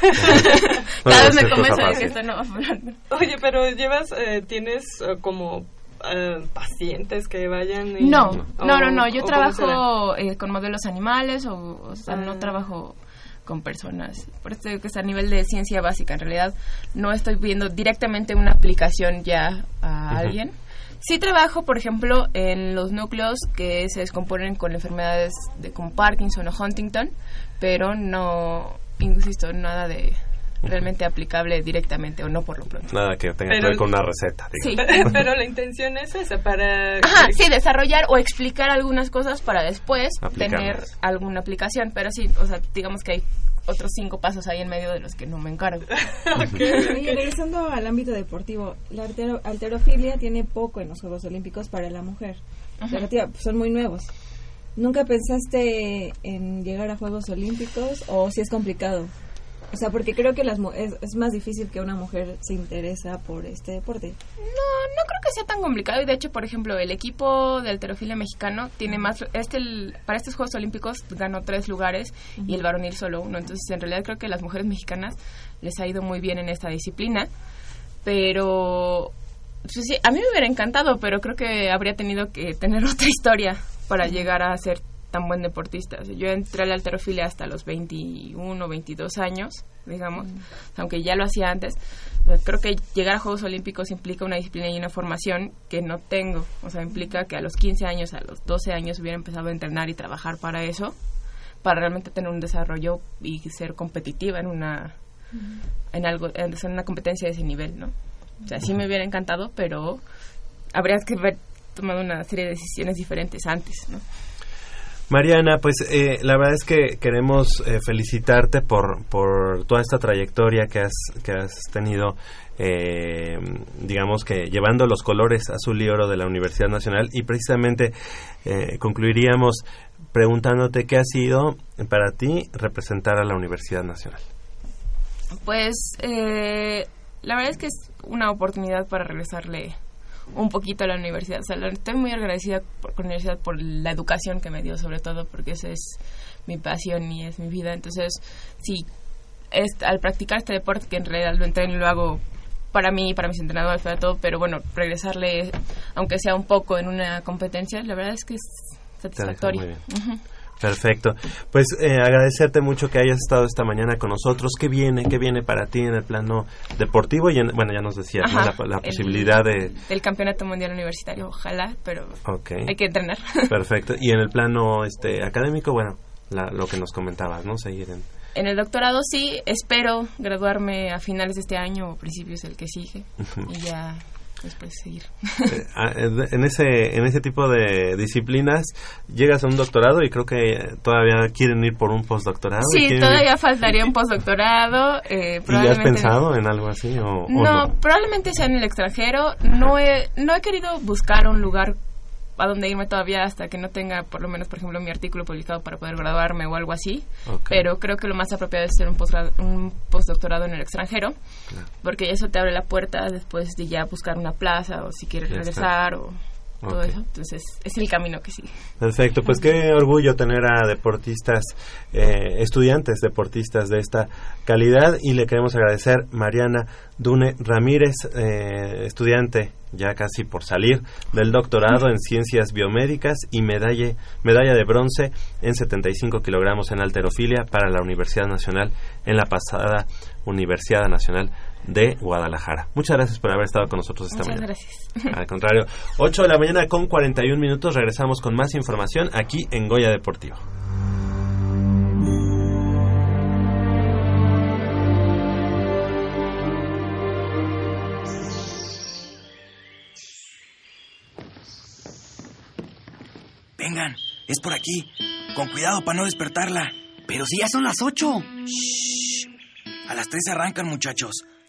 cada vez me convenzo de que esto no va a funcionar. Oye, pero llevas, eh, tienes eh, como eh, pacientes que vayan y- No, o- no, no, no. Yo trabajo eh, con modelos animales o, o sea, no Ah. trabajo con personas. Por eso digo que es a nivel de ciencia básica. En realidad no estoy viendo directamente una aplicación ya a alguien. Sí trabajo, por ejemplo, en los núcleos que se descomponen con enfermedades de como Parkinson o Huntington, pero no insisto, nada de realmente aplicable directamente o no por lo pronto. Nada que tenga Pero- que ver con una receta. Sí. Pero la intención es esa, para... Ajá, sí, desarrollar o explicar algunas cosas para después tener alguna aplicación, pero sí, o sea, digamos que hay otros cinco pasos ahí en medio de los que no me encargo. Oye, regresando al ámbito deportivo, la altero- alterofilia tiene poco en los Juegos Olímpicos para la mujer. Pues, son muy nuevos. ¿Nunca pensaste en llegar a Juegos Olímpicos o si es complicado? O sea, porque creo que las es, es más difícil que una mujer se interesa por este deporte. No, no creo que sea tan complicado. Y de hecho, por ejemplo, el equipo de alterofilia mexicano tiene más este el- para estos Juegos Olímpicos ganó tres lugares y el varonil solo uno, entonces en realidad creo que las mujeres mexicanas les ha ido muy bien en esta disciplina, pero pues sí, a mí me hubiera encantado, pero creo que habría tenido que tener otra historia para llegar a ser tan buen deportista. O sea, yo entré a la alterofilia hasta los 21, 22 años, digamos, aunque ya lo hacía antes. Creo que llegar a Juegos Olímpicos implica una disciplina y una formación que no tengo. O sea, implica que a los 15 años, a los 12 años hubiera empezado a entrenar y trabajar para eso, para realmente tener un desarrollo y ser competitiva en una en algo en en una competencia de ese nivel, ¿no? O sea, sí me hubiera encantado, pero habría que haber tomado una serie de decisiones diferentes antes, ¿no? Mariana, pues eh, la verdad es que queremos eh, felicitarte por, por toda esta trayectoria que has, que has tenido, eh, digamos que llevando los colores azul y oro de la Universidad Nacional y precisamente eh, concluiríamos preguntándote qué ha sido para ti representar a la Universidad Nacional. Pues eh, la verdad es que es una oportunidad para regresarle un poquito a la universidad. O sea, estoy muy agradecida por, con la universidad por la educación que me dio, sobre todo porque esa es mi pasión y es mi vida. Entonces, sí, es, al practicar este deporte, que en realidad lo entreno y lo hago para mí, para mis entrenadores, para todo, pero bueno, regresarle, aunque sea un poco en una competencia, la verdad es que es satisfactorio. muy bien. Ujú. Perfecto. Pues eh, agradecerte mucho que hayas estado esta mañana con nosotros. ¿Qué viene? ¿Qué viene para ti en el plano deportivo? Y en- bueno, ya nos decías la, la el- posibilidad de... del campeonato mundial universitario, ojalá, pero hay que entrenar. Perfecto. Y en el plano este académico, bueno, la- lo que nos comentabas, ¿no? Seguir en... En el doctorado sí, espero graduarme a finales de este año o principios del que sigue y ya después seguir. Eh, ah, en ese en ese tipo de disciplinas llegas a un doctorado y creo que todavía quieren ir por un postdoctorado. Sí, todavía faltaría un postdoctorado. Eh, ¿Y ya has pensado en algo así o, o no, no? probablemente sea en el extranjero. No he, no he querido buscar un lugar a donde irme todavía hasta que no tenga, por lo menos, por ejemplo, mi artículo publicado para poder graduarme o algo así. Pero creo que lo más apropiado es hacer un, posgrado- un postdoctorado en el extranjero, Claro. porque eso te abre la puerta después de ya buscar una plaza o si quieres Ya está. regresar o todo eso. Entonces, es el camino que sigue. Perfecto, pues qué orgullo tener a deportistas, eh, estudiantes deportistas de esta calidad y le queremos agradecer Mariana Dune Ramírez, eh, estudiante ya casi por salir del doctorado en ciencias biomédicas y medalla, medalla de bronce en 75 kilogramos en alterofilia para la Universidad Nacional en la pasada Universidad Nacional de Guadalajara. Muchas gracias por haber estado con nosotros esta Muchas mañana. gracias. Al contrario, 8 de la mañana con 41 minutos. Regresamos con más información aquí en Goya Deportivo. Vengan, es por aquí. Con cuidado para no despertarla. Pero si ya son las ocho. Shh. A las tres arrancan, muchachos.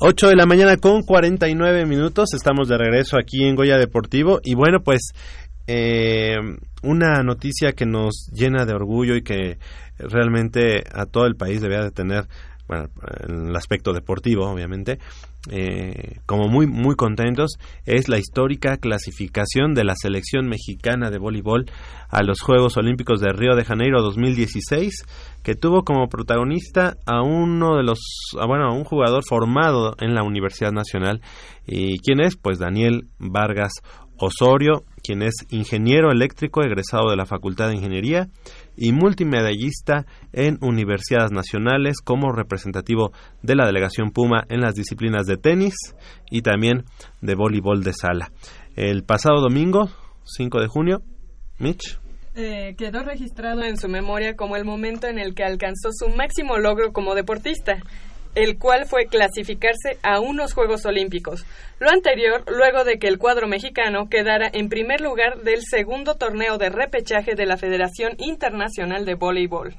Ocho de la mañana con 49 minutos, estamos de regreso aquí en Goya Deportivo. Y bueno pues eh, una noticia que nos llena de orgullo y que realmente a todo el país debía de tener bueno, en el aspecto deportivo, obviamente, eh, como muy, muy contentos, es la histórica clasificación de la selección mexicana de voleibol a los Juegos Olímpicos de Río de Janeiro 2016, que tuvo como protagonista a uno de los, bueno, a un jugador formado en la Universidad Nacional. ¿Y quién es? Pues Daniel Vargas Osorio, quien es ingeniero eléctrico egresado de la Facultad de Ingeniería y multimedallista en universidades nacionales como representativo de la delegación Puma en las disciplinas de tenis y también de voleibol de sala. El pasado domingo, 5 de junio, Mitch. Eh, quedó registrado en su memoria como el momento en el que alcanzó su máximo logro como deportista, el cual fue clasificarse a unos Juegos Olímpicos. Lo anterior, luego de que el cuadro mexicano quedara en primer lugar del segundo torneo de repechaje de la Federación Internacional de Voleibol.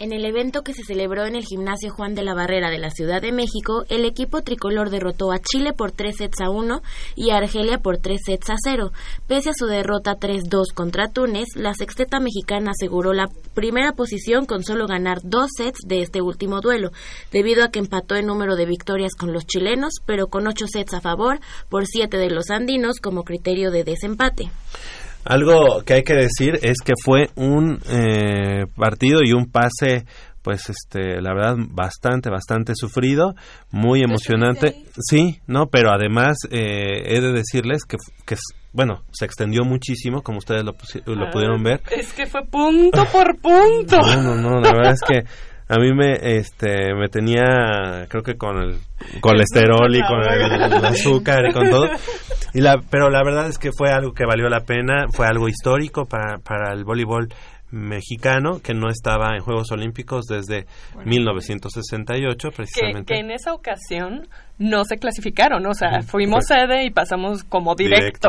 En el evento que se celebró en el gimnasio Juan de la Barrera de la Ciudad de México, el equipo tricolor derrotó a Chile por 3 sets a 1 y a Argelia por 3 sets a 0. Pese a su derrota 3-2 contra Túnez, la sexteta mexicana aseguró la primera posición con solo ganar dos sets de este último duelo, debido a que empató en número de victorias con los chilenos, pero con 8 sets a favor por 7 de los andinos como criterio de desempate. Algo que hay que decir es que fue un eh, partido y un pase pues este la verdad bastante bastante sufrido muy emocionante. sí no pero además eh, he de decirles que, que bueno se extendió muchísimo como ustedes lo, lo Ah, pudieron ver. Es que fue punto por punto. no no no la verdad es que a mí me este me tenía creo que con el colesterol y con el, el azúcar y con todo. Y la pero la verdad es que fue algo que valió la pena fue algo histórico para para el voleibol mexicano que no estaba en Juegos Olímpicos desde 1968 que, precisamente que en esa ocasión no se clasificaron, o sea, fuimos sede y pasamos como directo.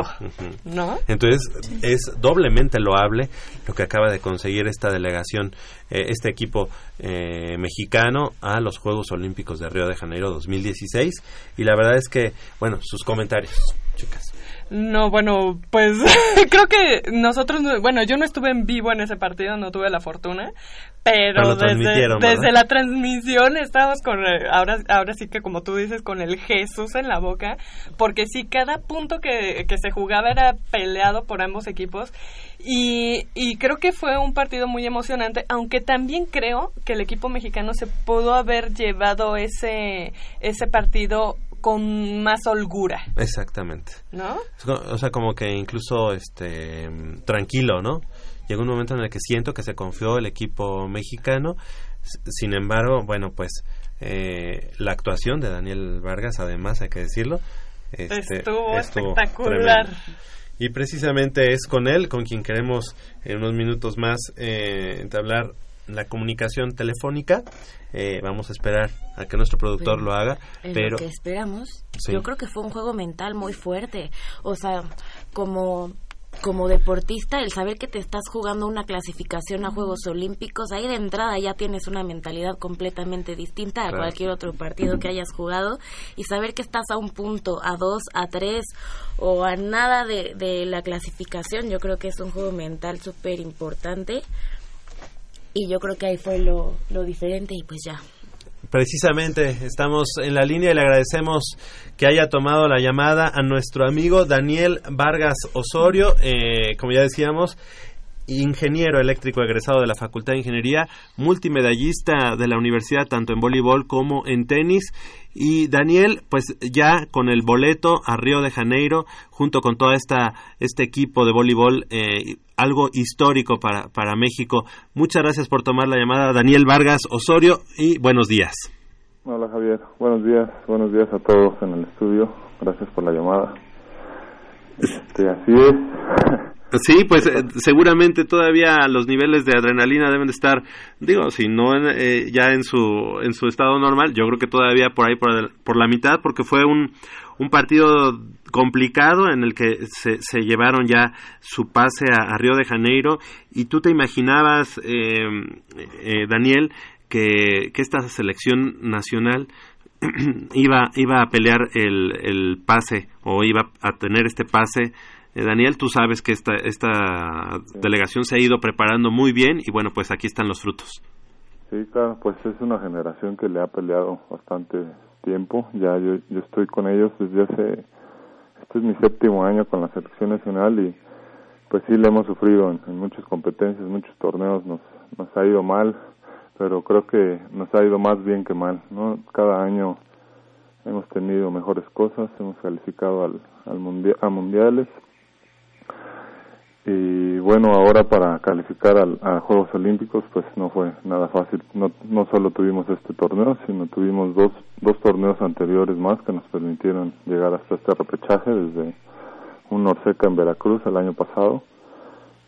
¿no? Entonces es doblemente loable lo que acaba de conseguir esta delegación, eh, este equipo eh, mexicano a los Juegos Olímpicos de Río de Janeiro 2016 y la verdad es que, bueno, sus comentarios, chicas. No, bueno, pues creo que nosotros, no- bueno, yo no estuve en vivo en ese partido, no tuve la fortuna, pero, desde, desde la transmisión estábamos con, eh, ahora, ahora sí que como tú dices, con el Jesús en la boca, porque sí, cada punto que, que se jugaba era peleado por ambos equipos y, y creo que fue un partido muy emocionante, aunque también creo que el equipo mexicano se pudo haber llevado ese, ese partido con más holgura, Exactamente. ¿no? O sea, como que incluso este tranquilo, ¿no? Llegó un momento en el que siento que se confió el equipo mexicano. Sin embargo, bueno, pues eh, la actuación de Daniel Vargas, además, hay que decirlo, este, Estuvo espectacular. tremendo. Y precisamente es con él con quien queremos en unos minutos más eh, entablar la comunicación telefónica. Eh, vamos a esperar a que nuestro productor Pero lo haga, pero lo que esperamos, Sí. yo creo que fue un juego mental muy fuerte. O sea, como como deportista, el saber que te estás jugando una clasificación a Juegos Olímpicos, ahí de entrada ya tienes una mentalidad completamente distinta a Claro. cualquier otro partido que hayas jugado y saber que estás a un punto, a dos, a tres o a nada de, de la clasificación, yo creo que es un juego mental súper importante y yo creo que ahí fue lo, lo diferente y pues ya. Precisamente, estamos en la línea y le agradecemos que haya tomado la llamada a nuestro amigo Daniel Vargas Osorio, eh, como ya decíamos, ingeniero eléctrico egresado de la Facultad de Ingeniería, multimedallista de la universidad tanto en voleibol como en tenis. Y Daniel, pues ya con el boleto a Río de Janeiro, junto con todo esta, este equipo de voleibol, eh, algo histórico para, para México. Muchas gracias por tomar la llamada, Daniel Vargas Osorio, y buenos días. Hola Javier, buenos días, buenos días a todos en el estudio, gracias por la llamada. Este, así es, Sí, pues eh, seguramente todavía los niveles de adrenalina deben de estar, digo, si no eh, ya en su en su estado normal, yo creo que todavía por ahí por, por la mitad, porque fue un, un partido complicado en el que se, se llevaron ya su pase a, Río de Janeiro. Y tú te imaginabas, eh, eh, Daniel, que, que esta selección nacional iba, iba a pelear el, el pase o iba a tener este pase eh, Daniel, tú sabes que esta, esta delegación se ha ido preparando muy bien y bueno, pues aquí están los frutos. Sí, claro, pues es una generación que le ha peleado bastante tiempo. Ya yo, yo estoy con ellos desde hace, este es mi séptimo año con la selección nacional y pues sí le hemos sufrido en, muchas competencias, muchos torneos nos, nos ha ido mal, pero creo que nos ha ido más bien que mal, ¿no? Cada año hemos tenido mejores cosas, hemos calificado al, al mundial, a mundiales y bueno ahora para calificar al, a Juegos Olímpicos pues no fue nada fácil. No no solo tuvimos este torneo sino tuvimos dos dos torneos anteriores más que nos permitieron llegar hasta este repechaje desde un Norseca en Veracruz el año pasado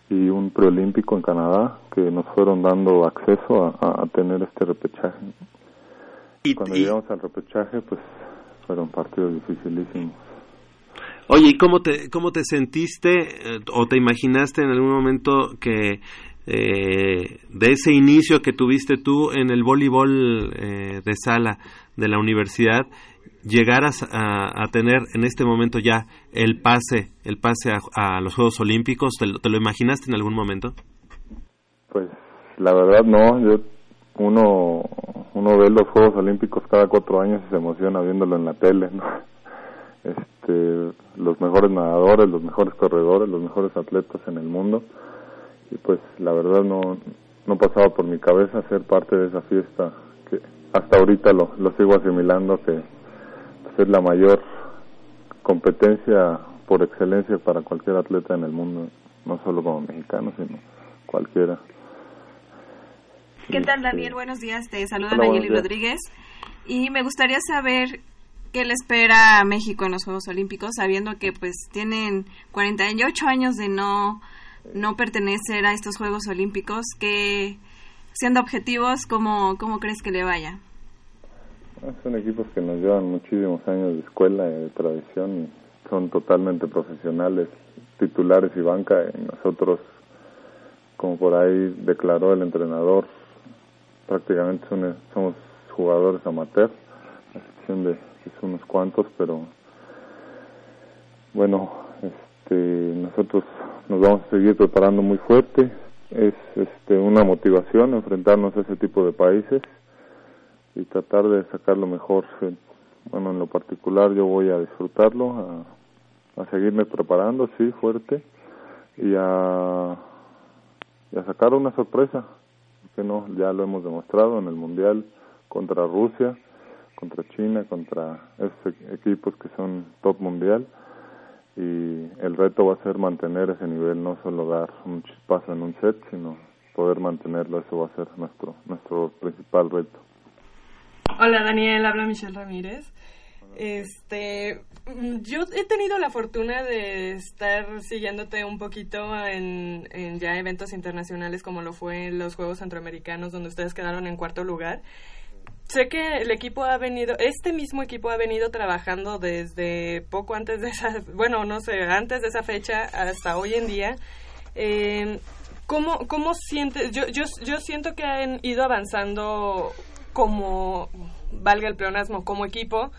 y un preolímpico en Canadá que nos fueron dando acceso a, a tener este repechaje. Y cuando llegamos al repechaje pues fueron partidos dificilísimos Oye, ¿y cómo te, cómo te sentiste eh, o te imaginaste en algún momento que eh, de ese inicio que tuviste tú en el voleibol eh, de sala de la universidad llegaras a, tener en este momento ya el pase, el pase a, los Juegos Olímpicos? ¿Te, lo imaginaste en algún momento? Pues la verdad no, yo uno uno ve los Juegos Olímpicos cada cuatro años y se emociona viéndolo en la tele, ¿no? Este, los mejores nadadores, los mejores corredores, los mejores atletas en el mundo. Y pues la verdad no, no pasaba por mi cabeza ser parte de esa fiesta que hasta ahorita lo, lo sigo asimilando que pues, es la mayor competencia por excelencia para cualquier atleta en el mundo, no solo como mexicano, sino cualquiera. ¿Qué tal Daniel? Buenos días, te saluda Daniel Rodríguez y me gustaría saber qué le espera a México en los Juegos Olímpicos, sabiendo que pues tienen 48 años de no, no pertenecer a estos Juegos Olímpicos, que siendo objetivos, ¿cómo, cómo crees que le vaya? Ah, son equipos que nos llevan muchísimos años de escuela y de tradición son totalmente profesionales, titulares y banca. Y nosotros, como por ahí declaró el entrenador, prácticamente somos jugadores amateur, a excepción de es unos cuantos, pero bueno, este, nosotros nos vamos a seguir preparando muy fuerte. Es este, una motivación enfrentarnos a ese tipo de países y tratar de sacar lo mejor. Bueno, en lo particular yo voy a disfrutarlo, a, a seguirme preparando, sí, fuerte, y a, a sacar una sorpresa, que no, ya lo hemos demostrado en el Mundial contra Rusia contra China, contra esos equipos que son top mundial y el reto va a ser mantener ese nivel, no solo dar un chispazo en un set, sino poder mantenerlo, eso va a ser nuestro nuestro principal reto. Hola Daniel, habla Michelle Ramírez. Este, yo he tenido la fortuna de estar siguiéndote un poquito en, en ya eventos internacionales como lo fue los Juegos Centroamericanos donde ustedes quedaron en cuarto lugar sé que el equipo ha venido, este mismo equipo ha venido trabajando desde poco antes de esa, bueno, no sé, antes de esa fecha hasta hoy en día. Eh, ¿cómo, ¿Cómo sientes? Yo, yo, yo siento que han ido avanzando como, valga el pleonasmo, como equipo.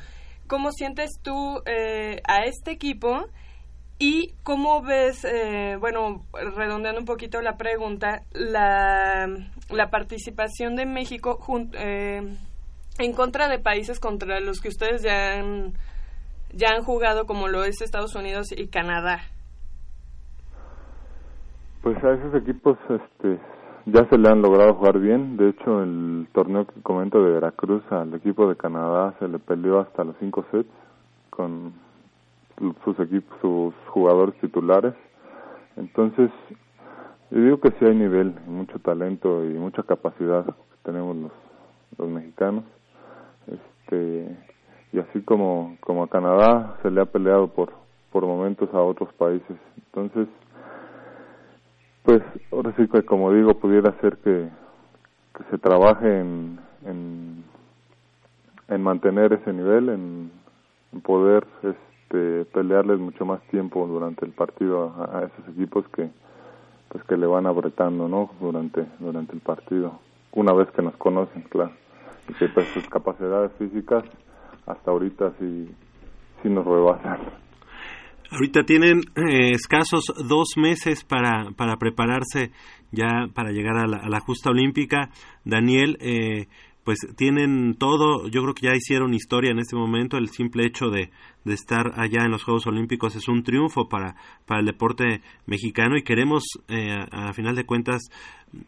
¿Cómo sientes tú eh, a este equipo? ¿Y cómo ves, eh, bueno, redondeando un poquito la pregunta, la, la participación de México junto, eh, en contra de países contra los que ustedes ya han, ya han jugado, como lo es Estados Unidos y Canadá? Pues a esos equipos este, ya se le han logrado jugar bien. De hecho, el torneo que comento de Veracruz al equipo de Canadá se le peleó hasta los cinco sets con sus equipos, sus jugadores titulares. Entonces, yo digo que sí hay nivel, mucho talento y mucha capacidad que tenemos los, los mexicanos. Este, y así como, como a Canadá se le ha peleado por, por momentos a otros países. Entonces, Pues ahora sí que como digo, pudiera ser que, se trabaje en, en, en mantener ese nivel, en, poder este, pelearles mucho más tiempo durante el partido a, esos equipos que pues que le van apretando, ¿no? Durante durante el partido, una vez que nos conocen, claro, que pues sus capacidades físicas hasta ahorita sí sí nos rebasan. Ahorita tienen eh, escasos dos meses para, para prepararse ya para llegar a la, justa olímpica. Daniel, eh, pues tienen todo, yo creo que ya hicieron historia en este momento, el simple hecho de, de estar allá en los Juegos Olímpicos es un triunfo para, para el deporte mexicano y queremos, eh, a, a final de cuentas,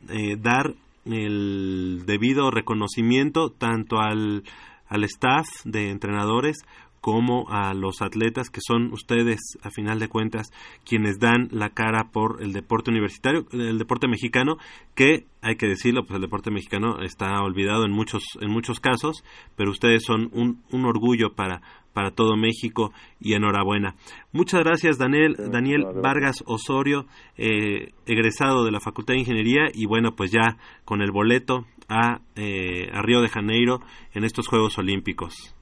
eh, dar el debido reconocimiento tanto al, al staff de entrenadores como a los atletas que son ustedes a final de cuentas quienes dan la cara por el deporte universitario el deporte mexicano que hay que decirlo pues el deporte mexicano está olvidado en muchos en muchos casos pero ustedes son un, un orgullo para para todo México y enhorabuena. Muchas gracias Daniel, Daniel Vargas Osorio, eh, egresado de la Facultad de Ingeniería y bueno pues ya con el boleto a, eh, a Río de Janeiro en estos Juegos Olímpicos.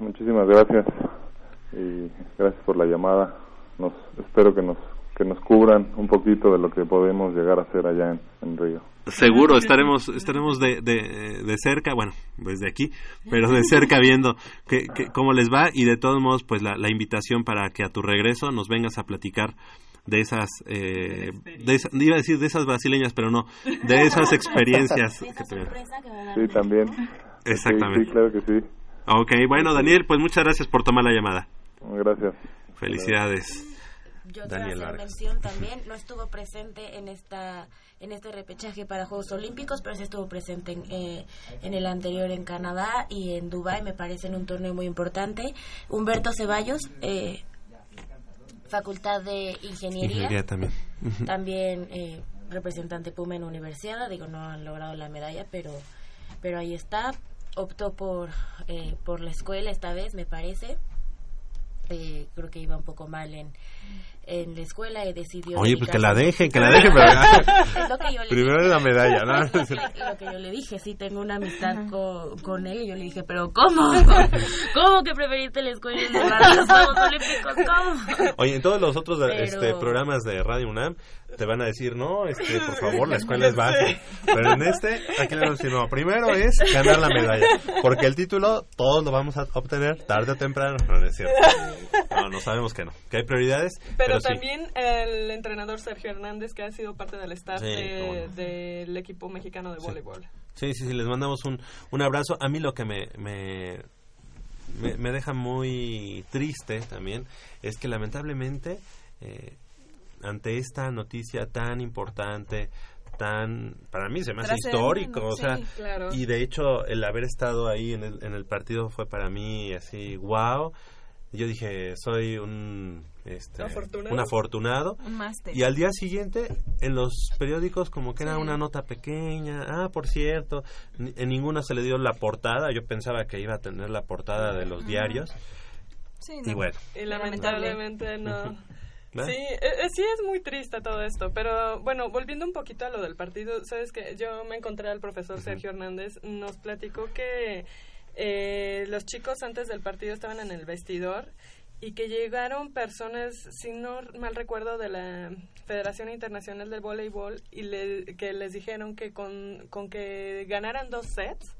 Muchísimas gracias y gracias por la llamada. Nos espero que nos que nos cubran un poquito de lo que podemos llegar a hacer allá en, en Río. Seguro estaremos estaremos de, de, de, cerca, bueno, desde aquí, pero de cerca viendo que, que, cómo les va y de todos modos pues la, la invitación para que a tu regreso nos vengas a platicar de esas, eh, de esa, iba a decir de esas brasileñas, pero no, de esas experiencias. que sí, también. Exactamente. Sí, sí, claro que sí. Ok, bueno Daniel, pues muchas gracias por tomar la llamada. Gracias. Felicidades. Yo quiero hacer mención también, no estuvo presente en esta en este repechaje para Juegos Olímpicos, pero sí estuvo presente en, eh, en el anterior en Canadá y en Dubai, me parece en un torneo muy importante. Humberto Ceballos, eh, Facultad de Ingeniería, Ingeniería también, también eh, representante Puma en Universidad, digo no han logrado la medalla, pero pero ahí está. Optó por eh, por la escuela esta vez, me parece. Eh, creo que iba un poco mal en en la escuela y decidió oye pues que la deje que la deje pero es lo que yo le primero dije. la medalla ¿no? Es lo, que, lo que yo le dije sí tengo una amistad con, con él y yo le dije pero cómo cómo que preferiste la escuela y los Juegos Olímpicos cómo oye en todos los otros Pero- este, programas de Radio UNAM te van a decir no este por favor la escuela es base pero en este aquí le vamos a decir no primero es ganar la medalla porque el título todos lo vamos a obtener tarde o temprano no, no es cierto. No no sabemos que no que hay prioridades Pero, sí. también el entrenador Sergio Hernández, que ha sido parte del staff Sí, de- cómo no. del equipo mexicano de voleibol. Sí, sí, sí, les mandamos un, un abrazo. A mí lo que me, me, me, me deja muy triste también es que lamentablemente eh, ante esta noticia tan importante, tan, para mí se me hace histórico, o sea, Sí, claro. y de hecho el haber estado ahí en el, en el partido fue para mí así, wow. Yo dije, soy un, este, Afortunado. un afortunado. Un máster. Y al día siguiente, en los periódicos, como que era una nota pequeña. Ah, por cierto, ni- en ninguna se le dio la portada. Yo pensaba que iba a tener la portada de los diarios. Sí, Y bueno. Y lamentablemente no. ¿no? Sí, eh, eh, sí es muy triste todo esto, pero bueno, volviendo un poquito a lo del partido, sabes que yo me encontré al profesor Sergio Hernández, nos platicó que eh, los chicos antes del partido estaban en el vestidor y que llegaron personas, si no mal recuerdo, de la Federación Internacional del Voleibol y le- que les dijeron que con, con que ganaran dos sets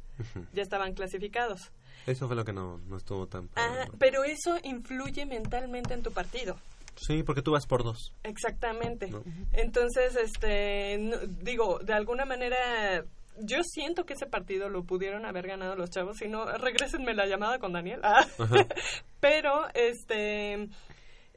ya estaban clasificados. Eso fue lo que no, no estuvo tan... Ah, pero eso influye mentalmente en tu partido. Sí, porque tú vas por dos. Exactamente. ¿no? Entonces, este, no- digo, de alguna manera, yo siento que ese partido lo pudieron haber ganado los chavos. Si no, regrésenme la llamada con Daniel. Ah. Pero, este,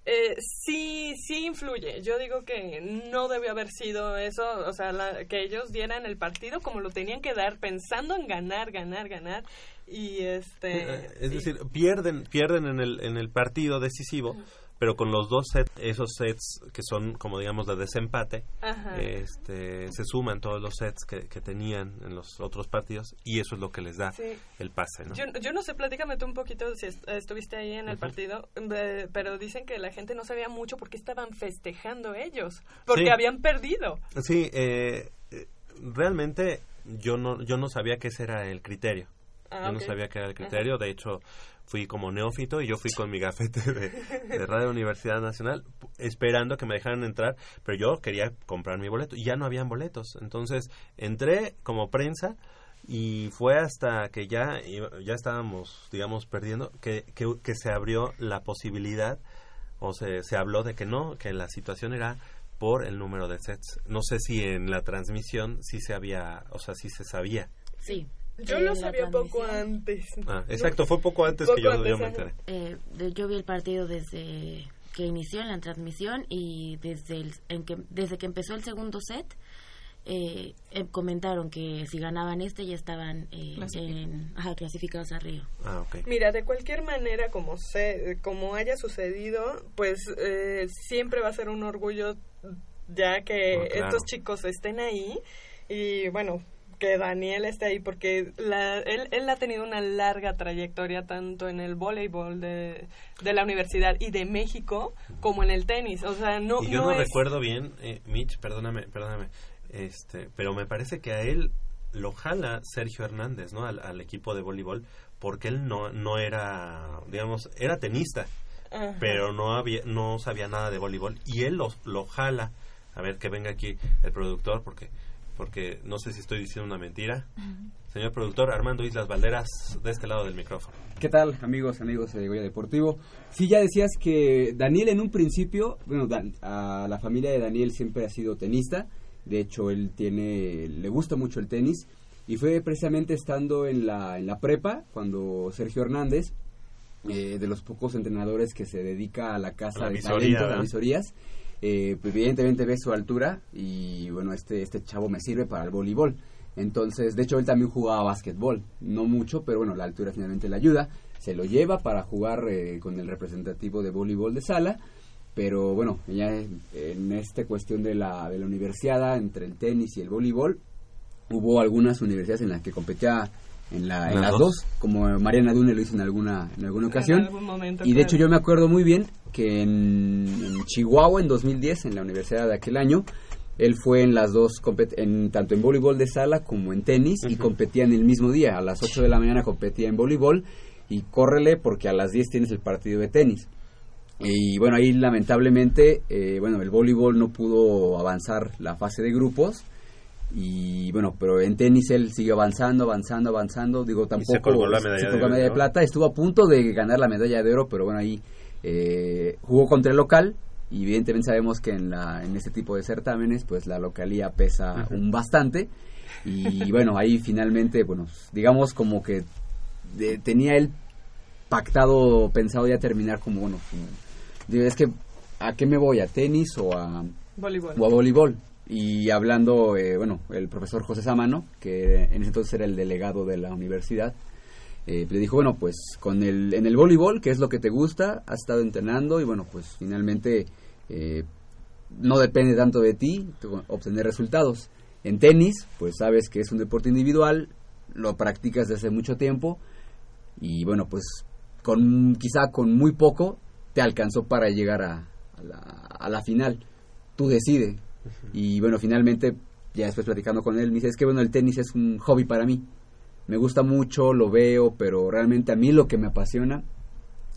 eh, sí, sí influye. Yo digo que no debió haber sido eso, o sea, la- que ellos dieran el partido como lo tenían que dar, pensando en ganar, ganar, ganar. Y este. Eh, Es decir, pierden, pierden en el, en el partido decisivo pero con los dos sets, esos sets que son como digamos de desempate, Ajá. este, se suman todos los sets que, que tenían en los otros partidos y eso es lo que les da Sí. el pase, ¿no? Yo, yo no sé, platícame tú un poquito si est- estuviste ahí en el partido, eh, pero dicen que la gente no sabía mucho porque estaban festejando ellos, porque Sí. habían perdido. Sí, eh, realmente yo no, yo no sabía que ese era el criterio. Ah, yo no sabía que era el criterio, de hecho fui como neófito y yo fui con mi gafete de, de Radio Universidad Nacional esperando que me dejaran entrar, pero yo quería comprar mi boleto y ya no habían boletos. Entonces entré como prensa y fue hasta que ya, ya estábamos, digamos, perdiendo, que, que, que se abrió la posibilidad o se, se habló de que no, que la situación era por el número de sets. No sé si en la transmisión sí se había, o sea, sí se sabía. Sí. Yo lo sabía poco antes. Ah, exacto, fue poco antes que yo, Poco yo antes, me enteré. Eh, de- yo vi el partido desde que inició en la transmisión y desde el, en que desde que empezó el segundo set eh, eh, comentaron que si ganaban este ya estaban eh, en, ajá, clasificados a Río. Ah. Mira, de cualquier manera, como se, como haya sucedido, pues eh, siempre va a ser un orgullo ya que claro. estos chicos estén ahí y bueno, que Daniel esté ahí porque la, él, él ha tenido una larga trayectoria tanto en el voleibol de, de la universidad y de México como en el tenis. O sea, no, y yo no no, es- recuerdo bien, eh, Mitch, perdóname, perdóname, este, pero me parece que a él lo jala Sergio Hernández, ¿no? Al, al equipo de voleibol, porque él no, no era, digamos, era tenista, Ajá. pero no había, no sabía nada de voleibol y él lo, lo jala. A ver que venga aquí el productor, porque, porque no sé si estoy diciendo una mentira. Señor productor, Armando Islas Valderas, de este lado del micrófono. ¿Qué tal, amigos, amigos de Goya Deportivo? Sí, ya decías que Daniel en un principio, bueno, Dan- a la familia de Daniel siempre ha sido tenista. De hecho, él tiene, le gusta mucho el tenis. Y fue precisamente estando en la, en la prepa, cuando Sergio Hernández, eh, de los pocos entrenadores que se dedica a la casa A la de visoría, visorías, eh, pues evidentemente ve su altura y bueno, este, este chavo me sirve para el voleibol. Entonces, de hecho, él también jugaba básquetbol, no mucho, pero bueno, la altura finalmente le ayuda. Se lo lleva para jugar eh, con el representativo de voleibol de sala, pero bueno, ya en, esta cuestión de la, de la universidad, entre el tenis y el voleibol, hubo algunas universidades en las que competía en, la, en ¿Las dos? dos, como Mariana Dune lo hizo en alguna, en alguna ocasión. algún momento, y de claro. hecho yo me acuerdo muy bien que en, en Chihuahua en 2010, en la universidad de aquel año, él fue en las dos, en, tanto en voleibol de sala como en tenis, y competían el mismo día. A las 8 de la mañana competía en voleibol, y córrele porque a las 10 tienes el partido de tenis. Y bueno, ahí lamentablemente, eh, bueno, el voleibol no pudo avanzar la fase de grupos. Y bueno, pero en tenis él siguió avanzando, avanzando, avanzando. Digo, tampoco se colgó la medalla se de plata. Estuvo a punto de ganar la medalla de oro, pero bueno, ahí eh, jugó contra el local. Y evidentemente sabemos que en, la, en este tipo de certámenes, pues la localía pesa Ujú. un bastante. Y bueno, ahí finalmente, bueno, digamos como que de- tenía él pactado, pensado ya terminar como, bueno, como- digo, es que, ¿a qué me voy? ¿A tenis o a, Voleibol. o a voleibol? Y hablando, eh, bueno, el profesor José Samano, que en ese entonces era el delegado de la universidad, eh, le dijo, bueno, pues con el, en el voleibol, que es lo que te gusta, has estado entrenando y bueno, pues finalmente eh, no depende tanto de ti obtener resultados. En tenis, pues sabes que es un deporte individual, lo practicas desde mucho tiempo y bueno, pues con quizá con muy poco te alcanzó para llegar a, a la, a la final. Tú decides. Y bueno, finalmente, ya después platicando con él, me dice, es que bueno, el tenis es un hobby para mí. Me gusta mucho, lo veo, pero realmente a mí lo que me apasiona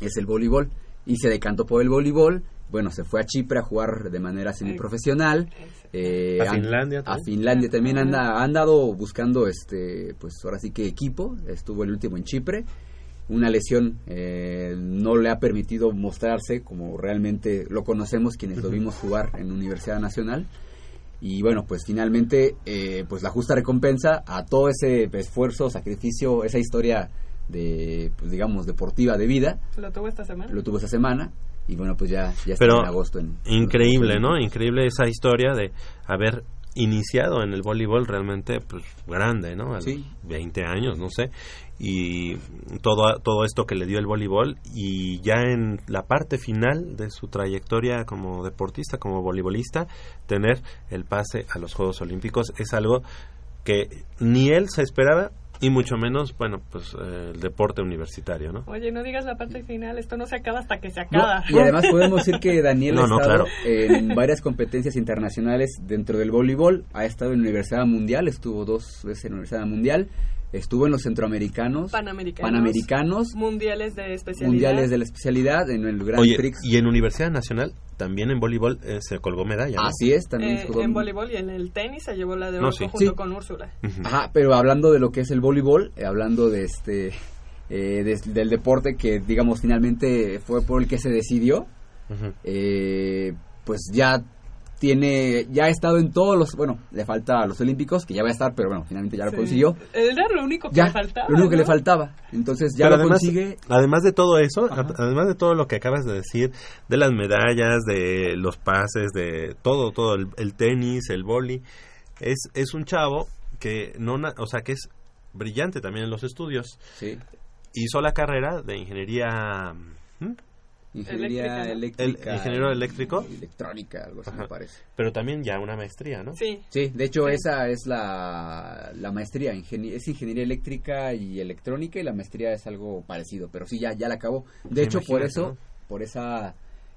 es el voleibol. Y se decantó por el voleibol. Bueno, se fue a Chipre a jugar de manera semiprofesional. Eh, A Finlandia A también. Finlandia también anda, ha andado buscando, este, pues ahora sí que equipo. Estuvo el último en Chipre. Una lesión eh, no le ha permitido mostrarse como realmente lo conocemos quienes lo vimos jugar en Universidad Nacional. Y bueno, pues finalmente, eh, pues la justa recompensa a todo ese esfuerzo, sacrificio, esa historia de, pues digamos, deportiva de vida, ¿Lo tuvo esta semana? lo tuvo esa semana. Y bueno, pues ya, ya está Pero en agosto. En, increíble, ¿no? Increíble esa historia de haber iniciado en el voleibol realmente pues grande, ¿no? A los Sí. 20 años, no sé. Y todo todo esto que le dio el voleibol y ya en la parte final de su trayectoria como deportista, como voleibolista, tener el pase a los Juegos Olímpicos es algo que ni él se esperaba y mucho menos, bueno, pues eh, el deporte universitario, ¿no? Oye, no digas la parte final, esto no se acaba hasta que se No, acaba. y además podemos decir que Daniel No, ha no, estado claro. en varias competencias internacionales dentro del voleibol, ha estado en la Universidad Mundial, estuvo dos veces en la Universidad Mundial, estuvo en los centroamericanos, Panamericanos. Panamericanos, Mundiales de especialidad. mundiales de la especialidad, en el Grand Oye, Prix. y en Universidad Nacional también en voleibol eh, se colgó medalla. ¿no? Así es, también Eh, jugó- en voleibol y en el tenis se llevó la de No, oro sí. junto Sí. con Úrsula. Ajá, pero hablando de lo que es el voleibol, eh, hablando de este eh, des- del deporte que digamos finalmente fue por el que se decidió, eh, pues ya tiene ya ha estado en todos los, bueno, le falta a los olímpicos que ya va a estar, pero bueno, finalmente ya lo Sí. consiguió. Era lo único que Ya, le faltaba. lo único que le faltaba. Entonces ya Pero lo además, consigue. además de todo eso, además de todo lo que acabas de decir, de las medallas, de los pases, de todo, todo, el, el tenis, el boli, es, es un chavo que no, na- o sea, que es brillante también en los estudios. Sí. Hizo la carrera de ingeniería. Ingeniería eléctrica. El ingeniero eléctrico. y Electrónica, algo así Ajá. me parece. pero también ya una maestría, ¿no? Sí. Sí, de hecho Sí. esa es la, la maestría, ingenie- es ingeniería eléctrica y electrónica y la maestría es algo parecido, pero sí, ya, ya la acabó. De hecho, por eso, ¿no? por esa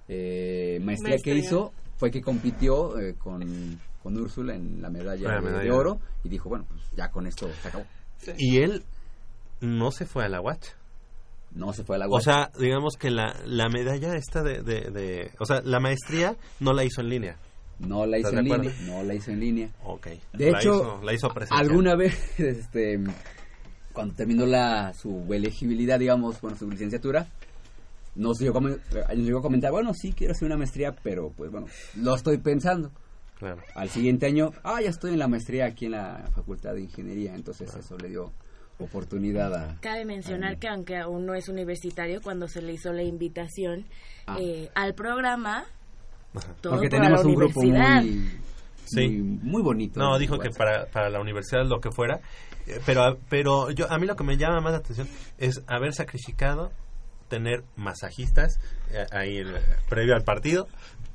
eh, maestría, que hizo, fue que compitió eh, con, con Úrsula en la medalla, La de- medalla de, de oro y dijo, bueno, pues ya con esto se acabó. Y él no se fue a la UACH. No se fue a la O sea, digamos que la, la medalla esta de, de, de- O sea, la maestría no la hizo en línea. no la hizo ¿Estás en línea, no la hizo en línea. Ok. De La hecho, hizo- la hizo presencial. alguna vez, este, cuando terminó la, su elegibilidad, digamos, bueno, su licenciatura, nos llegó, a nos llegó a comentar, bueno, sí, quiero hacer una maestría, pero pues bueno, lo estoy pensando. Claro. Al siguiente año, ah, ya estoy en la maestría aquí en la Facultad de Ingeniería, entonces eso le dio oportunidad a... Cabe mencionar que aunque aún no es universitario, cuando se le hizo la invitación Ah. eh, al programa, todo Porque por tenemos la un grupo muy, Sí. muy, muy bonito. No, dijo que para, para la universidad lo que fuera. Eh, Pero, pero yo, a mí lo que me llama más la atención es haber sacrificado tener masajistas eh, ahí el- previo al partido.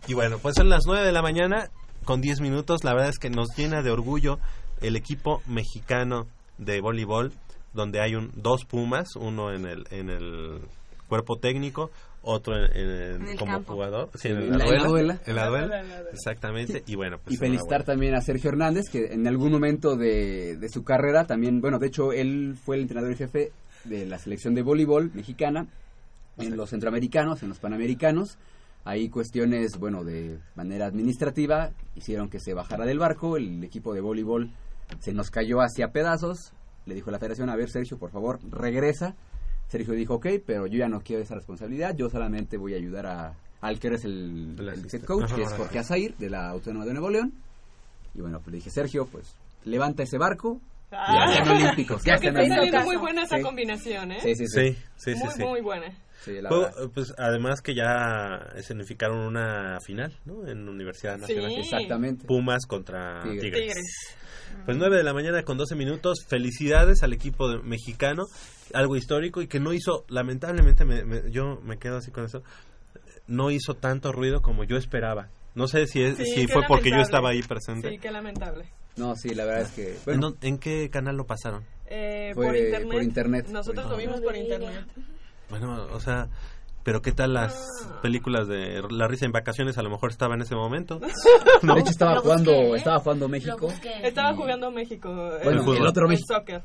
Y bueno, pues son las 9 de la mañana con 10 minutos. La verdad es que nos llena de orgullo el equipo mexicano de voleibol, donde hay un, dos Pumas, uno en el, en el cuerpo técnico, otro en, en- En el como campo. jugador. Sí, en, En la la- en la duela. En la En la duela, duela, en la duela. exactamente. Y bueno, pues y felicitar también a Sergio Hernández, que en algún momento de, de su carrera también, bueno, de hecho él fue el entrenador y jefe de la selección de voleibol mexicana en los centroamericanos, en los panamericanos. Hay cuestiones, bueno, de manera administrativa, hicieron que se bajara del barco, el equipo de voleibol se nos cayó hacia pedazos, le dijo la federación, a ver Sergio, por favor, regresa. Sergio dijo, ok, pero yo ya no quiero esa responsabilidad, yo solamente voy a ayudar a, al que eres el, El coach, que es. Jorge Azair, de la Autónoma de Nuevo León. Y bueno, pues le dije, Sergio, pues levanta ese barco y Ah. ya están olímpicos. Ya están olímpicos. muy buena esa Sí. combinación, ¿eh? Sí, sí, sí. Sí, sí, sí. muy, sí. muy buena. La eh, pues además que ya significaron una final, ¿no? En Universidad Nacional. Sí. Exactamente. Pumas contra Tigres. Tigres. Pues 9 de la mañana con 12 minutos. Felicidades al equipo de- mexicano. Algo histórico y que no hizo, lamentablemente, me- me- yo me quedo así con eso, no hizo tanto ruido como yo esperaba. No sé si, es, Sí, si fue porque yo lamentable. estaba ahí presente. Sí, qué lamentable. No, sí, la verdad es que... ¿En, Bueno, dónde- en qué canal lo pasaron? Eh, Fue por internet. por internet. Nosotros Por lo vimos por internet. Bueno, o sea, pero ¿qué tal las Ah. películas de La risa en vacaciones? A lo mejor estaba en ese momento. de hecho estaba Lo jugando, busqué, ¿eh? estaba jugando México. Estaba jugando México. Bueno, el otro el México. soccer.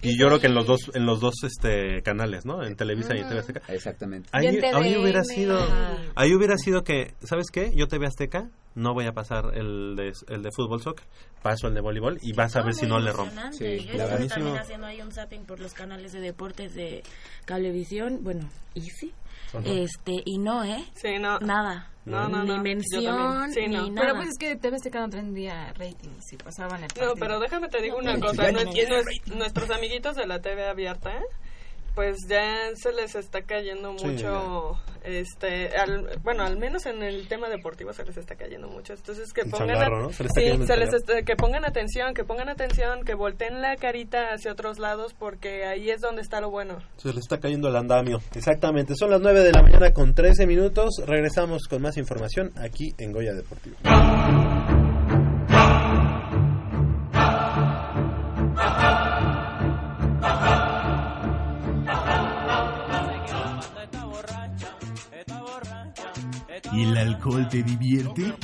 Y yo creo que en los dos, en los dos este canales, ¿no? En Televisa y en TV Azteca. Exactamente. Ahí, ahí hubiera sido, Ajá. ahí hubiera sido que, ¿sabes qué? Yo TV Azteca, no voy a pasar el de, el de fútbol soccer, paso el de voleibol y vas a ver si no le rompo. Sí, Yo la estuve verdad. también haciendo ahí un zapping por los canales de deportes de Cablevisión, bueno, Easy, este, y no, ¿eh? Sí, no. Nada. No, no, ni no. Mención. Sí, no. ni nada. Pero pues es que TV Azteca no tendría rating si pasaban el partido. No, pero déjame te digo una cosa. nuestros amiguitos de la TV abierta pues ya se les está cayendo Sí, mucho, este, al- bueno, al menos en el tema deportivo se les está cayendo mucho. Entonces que pongan, changarro, a- ¿no? Se les está sí, se les está- que pongan atención, que pongan atención, que volteen la carita hacia otros lados porque ahí es donde está lo bueno. Se le está cayendo el andamio. Exactamente. Son las 9 de la mañana con 13 minutos. Regresamos con más información aquí en Goya Deportivo. ¿El alcohol te divierte?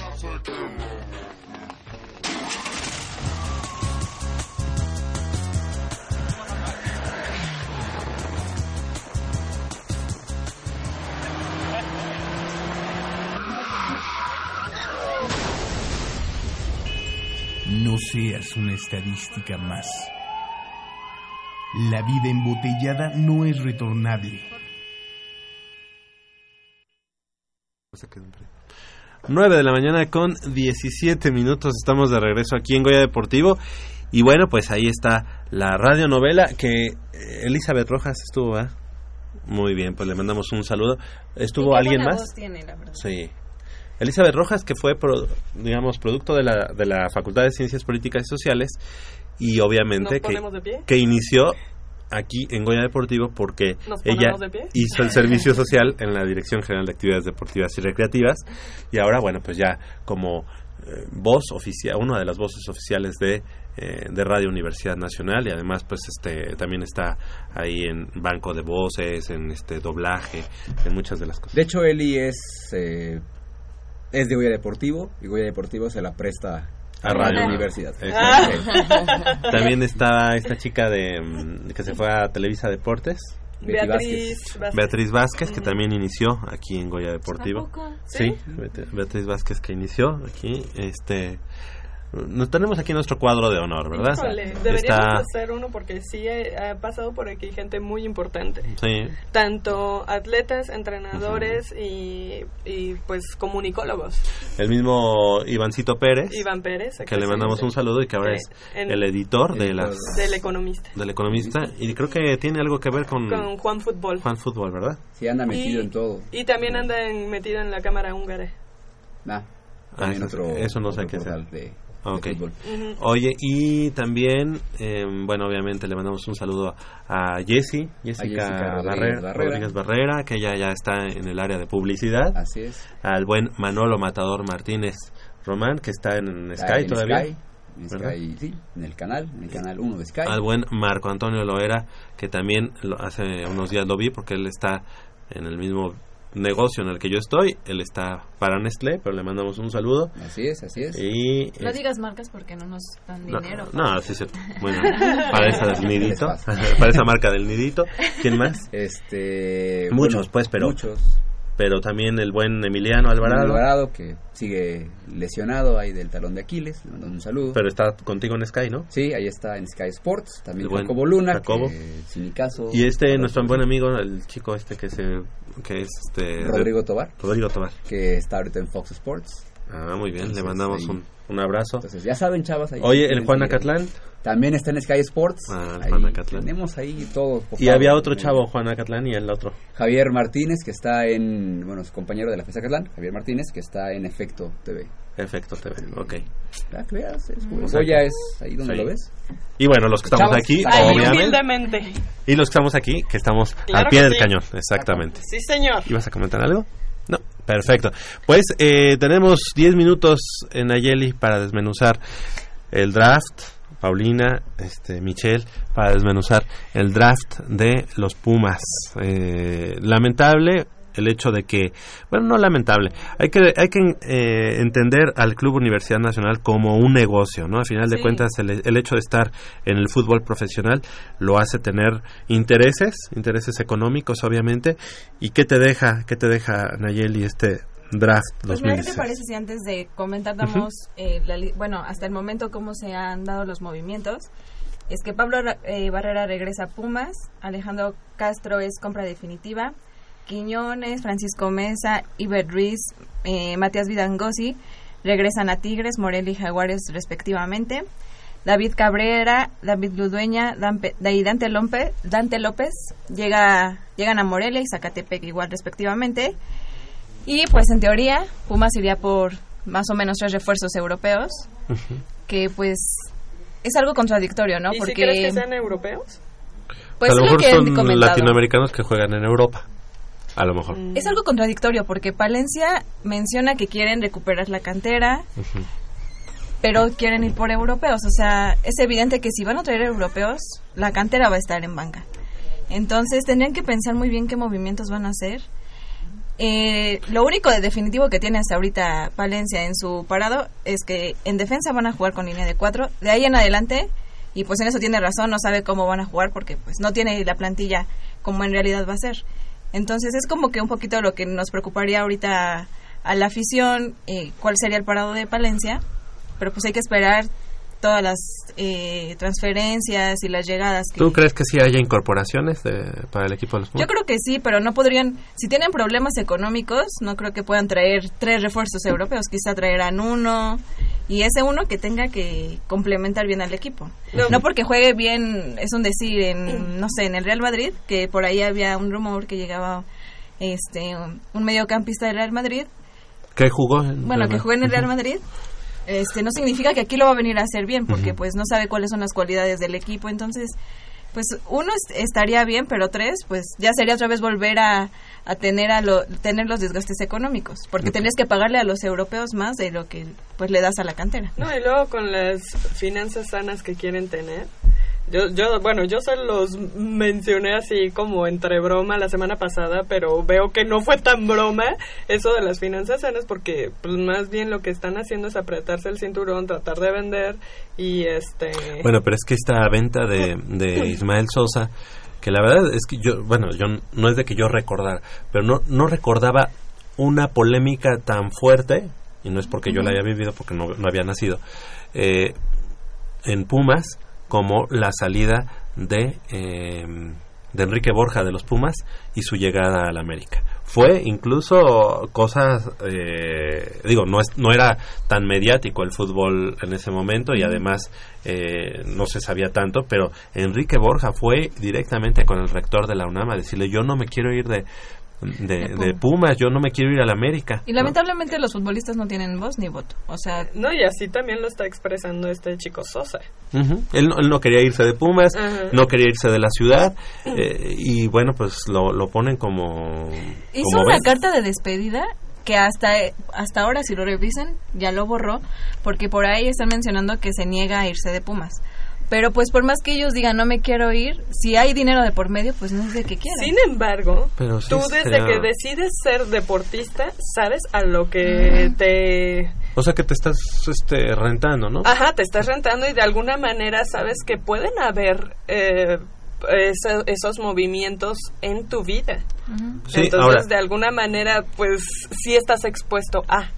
No seas una estadística más. La vida embotellada no es retornable. 9 de la mañana con 17 minutos. Estamos de regreso aquí en Goya Deportivo. Y bueno, pues ahí está la radionovela que eh, Elizabeth Rojas estuvo, ¿ah? Muy bien, pues le mandamos un saludo. ¿Estuvo alguien más? tiene, la verdad. Sí. Elizabeth Rojas, que fue, pro- digamos, producto de la, de la Facultad de Ciencias Políticas y Sociales y obviamente ¿Nos que, que inició aquí en Goya Deportivo porque ¿Nos ella de hizo el servicio social en la Dirección General de Actividades Deportivas y Recreativas. Y ahora, bueno, pues ya como eh, voz oficial, una de las voces oficiales de, eh, de Radio Universidad Nacional. Y además pues este también está ahí en banco de voces, en este doblaje, en muchas de las cosas. De hecho, Eli es, eh, es de Goya Deportivo y Goya Deportivo se la presta A Radio Universidad. Exacto. También está esta chica de mm, que se fue a Televisa Deportes. Beatriz Vázquez. Vázquez. Beatriz Vázquez, que también inició aquí en Goya Deportivo. Sí, ¿Sí? Beatriz Vázquez que inició aquí. Este, nos tenemos aquí nuestro cuadro de honor, ¿verdad? Híjole, deberíamos Está, hacer uno porque sí ha, ha pasado por aquí gente muy importante. sí, Tanto atletas, entrenadores y, y pues comunicólogos. el mismo Ivancito Pérez, Iván Pérez. que le mandamos un saludo y que ahora es en- el editor de las Del economista. del economista y creo que tiene algo que ver con Con Juan Fútbol. Juan Fútbol, ¿verdad? Sí, anda metido Y- en todo. Y también anda en- metido en la cámara húngara. Nah, Ah, también eso, otro, eso no sé qué sea. portal de, de Ok. fútbol. Ujú. Oye, y también, eh, bueno, obviamente le mandamos un saludo a Jessie, Jessica, Jessica Rodríguez Barrera, Barrera. Rodríguez Barrera, que ella ya está en el área de publicidad. Así es. Al buen Manolo Matador Martínez Román, que está en Está Sky en todavía. Sky, sí, en el canal, en el canal 1 de Sky. Al buen Marco Antonio Loera, que también lo- hace unos días lo vi porque él está en el mismo negocio en el que yo estoy. Él está para Nestlé, pero le mandamos un saludo. Así es, así es. Y, No eh, digas marcas porque no nos dan No, dinero. no, sí es cierto. Bueno, para esa del nidito, para esa marca del nidito. ¿Quién más? Este, Muchos, bueno, pues, pero muchos. pero también el buen Emiliano Alvarado. Alvarado que sigue lesionado ahí del talón de Aquiles, le mandamos un saludo. Pero está contigo en Sky, ¿no? Sí, ahí está en Sky Sports, también El buen Jacobo Luna, Jacobo. que sin mi caso. Y este nuestro buen amigo, el chico este que se que es este Rodrigo Tobar. Rodrigo Tobar. que está ahorita en Fox Sports. Ah, muy bien, le Entonces, mandamos ahí- un, un abrazo. Entonces, ya saben, chavas. Ahí Oye, el Juan. Acatlán. También está en Sky Sports. Ah, el Ahí Juan Acatlán. Tenemos ahí todo. Y favor. había otro chavo, Juan Acatlán, y el otro. Javier Martínez, que está en. Bueno, es compañero de la FESA Acatlán. Javier Martínez, que está en Efecto TV. Efecto TV, ok. Ah, que veas, es, Exacto. Goya es ahí donde Sí. lo ves. Y bueno, los que estamos Chavos, aquí, ahí obviamente. Y los que estamos aquí, que estamos Claro al pie del sí. cañón, exactamente. Sí, señor. ¿Ibas a comentar algo? No, perfecto. Pues eh, tenemos 10 minutos en Nayeli para desmenuzar el draft. Paulina, este, Michelle, para desmenuzar el draft de los Pumas. Eh, lamentable el hecho de que, bueno, no lamentable, hay que, hay que eh, entender al Club Universidad Nacional como un negocio, ¿no? Al final de Sí. cuentas, el, el hecho de estar en el fútbol profesional lo hace tener intereses, intereses económicos, obviamente. ¿Y qué te deja, qué te deja Nayeli este draft Pues mira, ¿qué te 2016? parece si antes de comentar damos, eh, la bueno, hasta el momento cómo se han dado los movimientos? Es que Pablo eh, Barrera regresa a Pumas, Alejandro Castro es compra definitiva, Quiñones, Francisco Mesa, Iber Ruiz, eh, Matías Vidangosi regresan a Tigres, Morelia y Jaguares respectivamente. David Cabrera, David Ludueña y Dante López, Dante López llega, llegan a Morelia y Zacatepec igual respectivamente. Y pues en teoría Pumas iría por más o menos tres refuerzos europeos, que pues es algo contradictorio, ¿no? ¿Y Porque si crees que sean europeos? pues a lo mejor son comentado. latinoamericanos que juegan en Europa. A lo mejor. Es algo contradictorio porque Palencia menciona que quieren recuperar la cantera, pero quieren ir por europeos. O sea, es evidente que si van a traer europeos, la cantera va a estar en banca. Entonces tendrían que pensar muy bien qué movimientos van a hacer. Eh, lo único de definitivo que tiene hasta ahorita Palencia en su parado es que en defensa van a jugar con línea de cuatro. De ahí en adelante, y pues en eso tiene razón, no sabe cómo van a jugar porque pues no tiene la plantilla como en realidad va a ser. Entonces es como que un poquito lo que nos preocuparía ahorita a la afición, eh, cuál sería el parado de Palencia, pero pues hay que esperar todas las eh, transferencias y las llegadas. Que, ¿Tú crees que sí haya incorporaciones de- para el equipo de los Pumas? Yo creo que sí, pero no podrían, si tienen problemas económicos, no creo que puedan traer tres refuerzos europeos, quizá traerán uno y ese uno que tenga que complementar bien al equipo. No. No, porque juegue bien, es un decir, en, no sé, en el Real Madrid, que por ahí había un rumor que llegaba este un, un mediocampista del Real Madrid, ¿Qué jugó? en bueno, Real que juegue en el Real. Madrid. Este, no significa que aquí lo va a venir a hacer bien, porque pues no sabe cuáles son las cualidades del equipo, entonces pues uno est- estaría bien, pero tres, pues ya sería otra vez volver a, a tener a lo, tener los desgastes económicos, porque tendrías que pagarle a los europeos más de lo que pues le das a la cantera. No, y luego con las finanzas sanas que quieren tener. Yo, yo, bueno, yo se los mencioné así como entre broma la semana pasada, pero veo que no fue tan broma eso de las finanzas sanas porque pues más bien lo que están haciendo es apretarse el cinturón, tratar de vender y este... Bueno, pero es que esta venta de, de Ismael Sosa, que la verdad es que yo, bueno, yo no es de que yo recordara, pero no, no recordaba una polémica tan fuerte, y no es porque yo la haya vivido, porque no, no había nacido, eh, en Pumas, como la salida de, eh, de Enrique Borja de los Pumas y su llegada al América. Fue incluso cosas, eh, digo, no, es, no era tan mediático el fútbol en ese momento y además eh, no se sabía tanto, pero Enrique Borja fue directamente con el rector de la UNAM a decirle yo no me quiero ir de, de, de Pumas, yo no me quiero ir al América. Y ¿no? lamentablemente los futbolistas no tienen voz ni voto, o sea, No, y así también lo está expresando este chico Sosa. Él, no- él no quería irse de Pumas, no quería irse de la ciudad eh, y bueno, pues lo, lo ponen como... Hizo como una carta de despedida que hasta hasta ahora si lo revisan ya lo borró porque por ahí están mencionando que se niega a irse de Pumas. Pero pues por más que ellos digan no me quiero ir, si hay dinero de por medio, pues no es de que quieran. Sin embargo, Pero sí tú desde que decides ser deportista, sabes a lo que te... O sea que te estás este, rentando, ¿no? Ajá, te estás rentando y de alguna manera sabes que pueden haber eh, ese- esos movimientos en tu vida. Sí, Entonces, ahora- de alguna manera, pues sí estás expuesto a...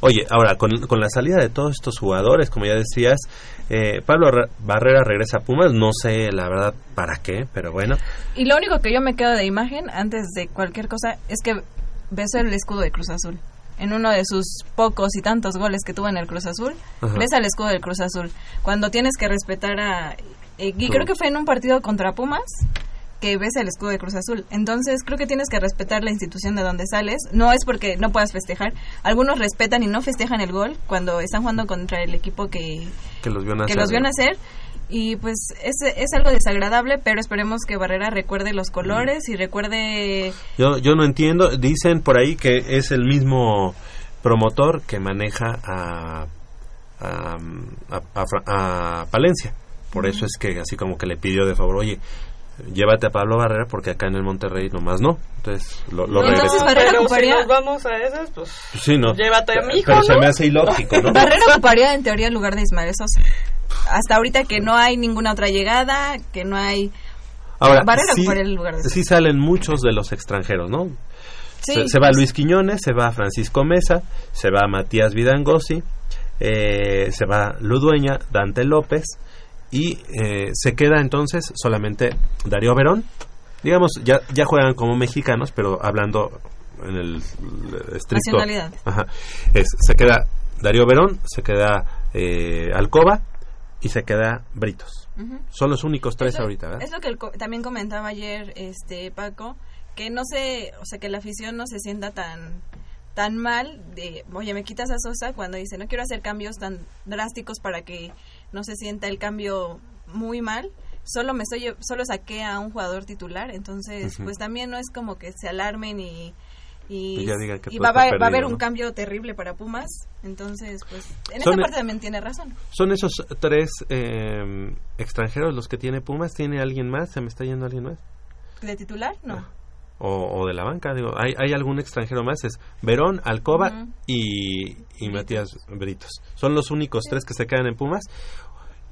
Oye, ahora, con, con la salida de todos estos jugadores, como ya decías, eh, Pablo Ra- Barrera regresa a Pumas, no sé la verdad para qué, pero bueno. Y lo único que yo me quedo de imagen antes de cualquier cosa es que ves el escudo de Cruz Azul. En uno de sus pocos y tantos goles que tuvo en el Cruz Azul, Ajá. ves al escudo del Cruz Azul. Cuando tienes que respetar a... eh, y creo que fue en un partido contra Pumas que ves el escudo de Cruz Azul. Entonces creo que tienes que respetar la institución de donde sales. No es porque no puedas festejar. Algunos respetan y no festejan el gol cuando están jugando contra el equipo que, Que los vio nacer. que los vio nacer y pues es, es algo desagradable pero esperemos que Barrera recuerde los colores y recuerde Yo, yo no entiendo, dicen por ahí que es el mismo promotor que maneja a, a, a- Palencia. Por eso es que así como que le pidió de favor, oye, llévate a Pablo Barrera porque acá en el Monterrey nomás no. Entonces lo, lo No, regresa. Barrera pero ocuparía- si nos vamos a esas, pues Sí, no. llévate a mi hijo, Pero se me hace ilógico, ¿no? Barrera ocuparía en teoría el lugar de Ismael Sosa hasta ahorita que no hay ninguna otra llegada que no hay Ahora, Barrera sí, ocuparía el lugar de sí salen muchos de los extranjeros, ¿no? Sí, se, se va pues- Luis Quiñones, se va Francisco Mesa, se va Matías Vidangosi, eh, se va Ludueña, Dante López y eh, se queda entonces solamente Darío Verón. Digamos, ya, ya juegan como mexicanos, pero hablando en el eh, estricto. Nacionalidad. Ajá. Es, se queda Darío Verón, se queda eh, Alcoba y se queda Britos. Son los únicos tres lo- ahorita, ¿verdad? Es lo que el también comentaba ayer este Paco, que no se, o sea, que la afición no se sienta tan tan mal de, oye, me quitas a Sosa cuando dice, no quiero hacer cambios tan drásticos para que no se sienta el cambio muy mal. Solo me estoy solo saqué a un jugador titular, entonces pues también no es como que se alarmen y todo va, va- va a haber un cambio terrible para Pumas, entonces pues en Son- esta parte también tiene razón. Son esos tres eh, extranjeros los que tiene Pumas. ¿Tiene alguien más? ¿Se me está yendo alguien más? ¿De titular? No. O, o de la banca, digo. ¿hay, ¿Hay algún extranjero más? Es Verón, Alcoba y Matías Britos. Son los únicos tres que se quedan en Pumas.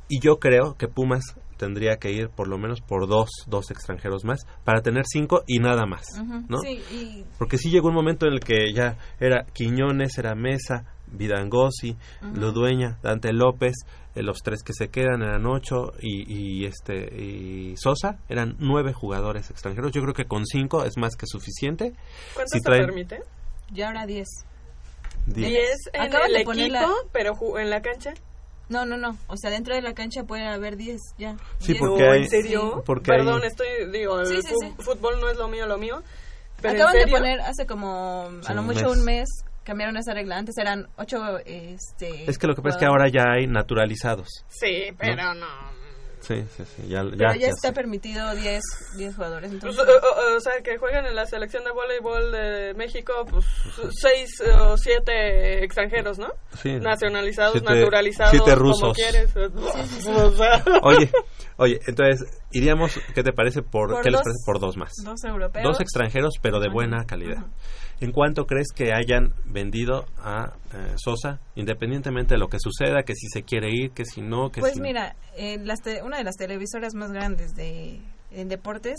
Y yo creo que Pumas tendría que ir por lo menos por dos, dos extranjeros más para tener cinco y nada más. ¿no? Sí, y Porque sí llegó un momento en el que ya era Quiñones, era Mesa, Vidangosi, Ujú. Ludueña, Dante López, eh, los tres que se quedan eran ocho y, y este y Sosa eran nueve jugadores extranjeros. Yo creo que con cinco es más que suficiente. ¿Cuánto Si se traen permite? y ahora 10. diez. 10 en Acaban el de equipo, la- pero en la cancha. No, no, no. O sea, dentro de la cancha puede haber 10 ya. Sí, 10. porque No, hay- ¿En serio? porque Perdón, hay- estoy, digo, el Sí, sí, fu- sí. fútbol no es lo mío, lo mío. Pero Acaban ¿en de poner hace como Sí, a lo mucho mes. un mes cambiaron esa regla. Antes eran 8 este Es que lo que pasa es que ahora ya hay naturalizados. Sí, pero no. Sí, sí, sí. Ya, Pero ya, ya, está sé. permitido 10 10 jugadores, Pues, entonces o, o- o sea, que juegan en la selección de voleibol de México, pues seis o siete extranjeros, ¿no? Sí. Nacionalizados, Siete- naturalizados, siete como rusos. quieres. O sea, Oye, oye, entonces iríamos, ¿qué te parece por, Por qué les dos- parece por dos más? dos europeos. Dos extranjeros, pero de buena calidad. ¿En cuánto crees que hayan vendido a eh, Sosa, independientemente de lo que suceda, que si se quiere ir, que si no, que Pues si... mira, eh, las te- una de las televisoras más grandes de en deportes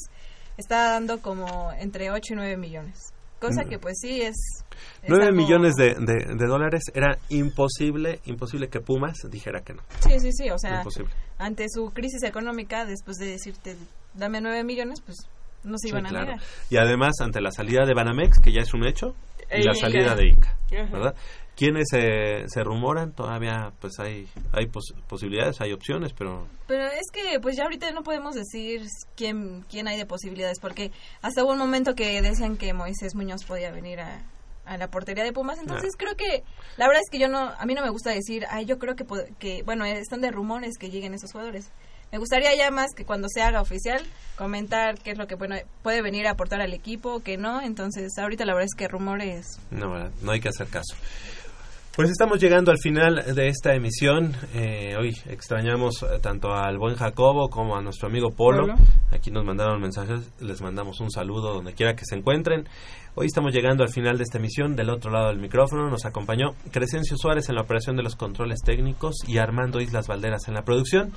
está dando como entre 8 y 9 millones. Cosa Mm. que pues sí es... es 9 algo- millones de, de- de dólares era imposible, imposible que Pumas dijera que no. Sí, sí, sí, o sea, Imposible. Ante su crisis económica, después de decirte, dame 9 millones, pues no se Sí, iban a claro. negar. Y además, ante la salida de Banamex, que ya es un hecho, y la salida de Inca. ¿verdad? ¿Quiénes se, se rumoran? Todavía pues hay, hay pos- posibilidades, hay opciones, pero Pero es que pues ya ahorita no podemos decir quién, quién hay de posibilidades, porque hasta hubo un momento que decían que Moisés Muñoz podía venir a, a la portería de Pumas, entonces creo que la verdad es que yo no, a mí no me gusta decir, ay, yo creo que, que bueno, están de rumores que lleguen esos jugadores. Me gustaría ya más que cuando se haga oficial comentar qué es lo que bueno, puede venir a aportar al equipo, que no, entonces ahorita la verdad es que rumores no, no hay que hacer caso. Pues estamos llegando al final de esta emisión. Eh, hoy extrañamos eh, tanto al buen Jacobo como a nuestro amigo Polo. Aquí nos mandaron mensajes, les mandamos un saludo donde quiera que se encuentren. Hoy estamos llegando al final de esta emisión. Del otro lado del micrófono nos acompañó Crescencio Suárez en la operación de los controles técnicos y Armando Islas Valderas en la producción.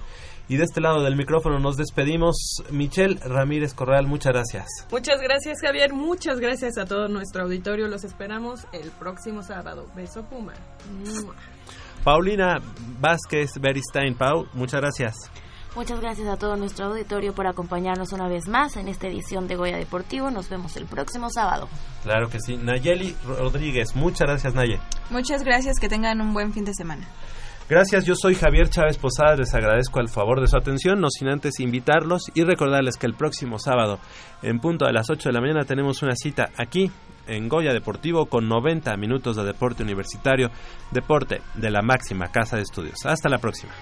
Y de este lado del micrófono nos despedimos. Michelle Ramírez Corral, muchas gracias. Muchas gracias, Javier. Muchas gracias a todo nuestro auditorio. Los esperamos el próximo sábado. Beso Puma. Paulina Vázquez Beristain, Pau, muchas gracias. Muchas gracias a todo nuestro auditorio por acompañarnos una vez más en esta edición de Goya Deportivo. Nos vemos el próximo sábado. Claro que sí. Nayeli Rodríguez, muchas gracias Naye. Muchas gracias, que tengan un buen fin de semana. Gracias, yo soy Javier Chávez Posadas, les agradezco el favor de su atención, no sin antes invitarlos y recordarles que el próximo sábado, en punto de las 8 de la mañana, tenemos una cita aquí en Goya Deportivo con 90 minutos de deporte universitario, deporte de la máxima casa de estudios. Hasta la próxima.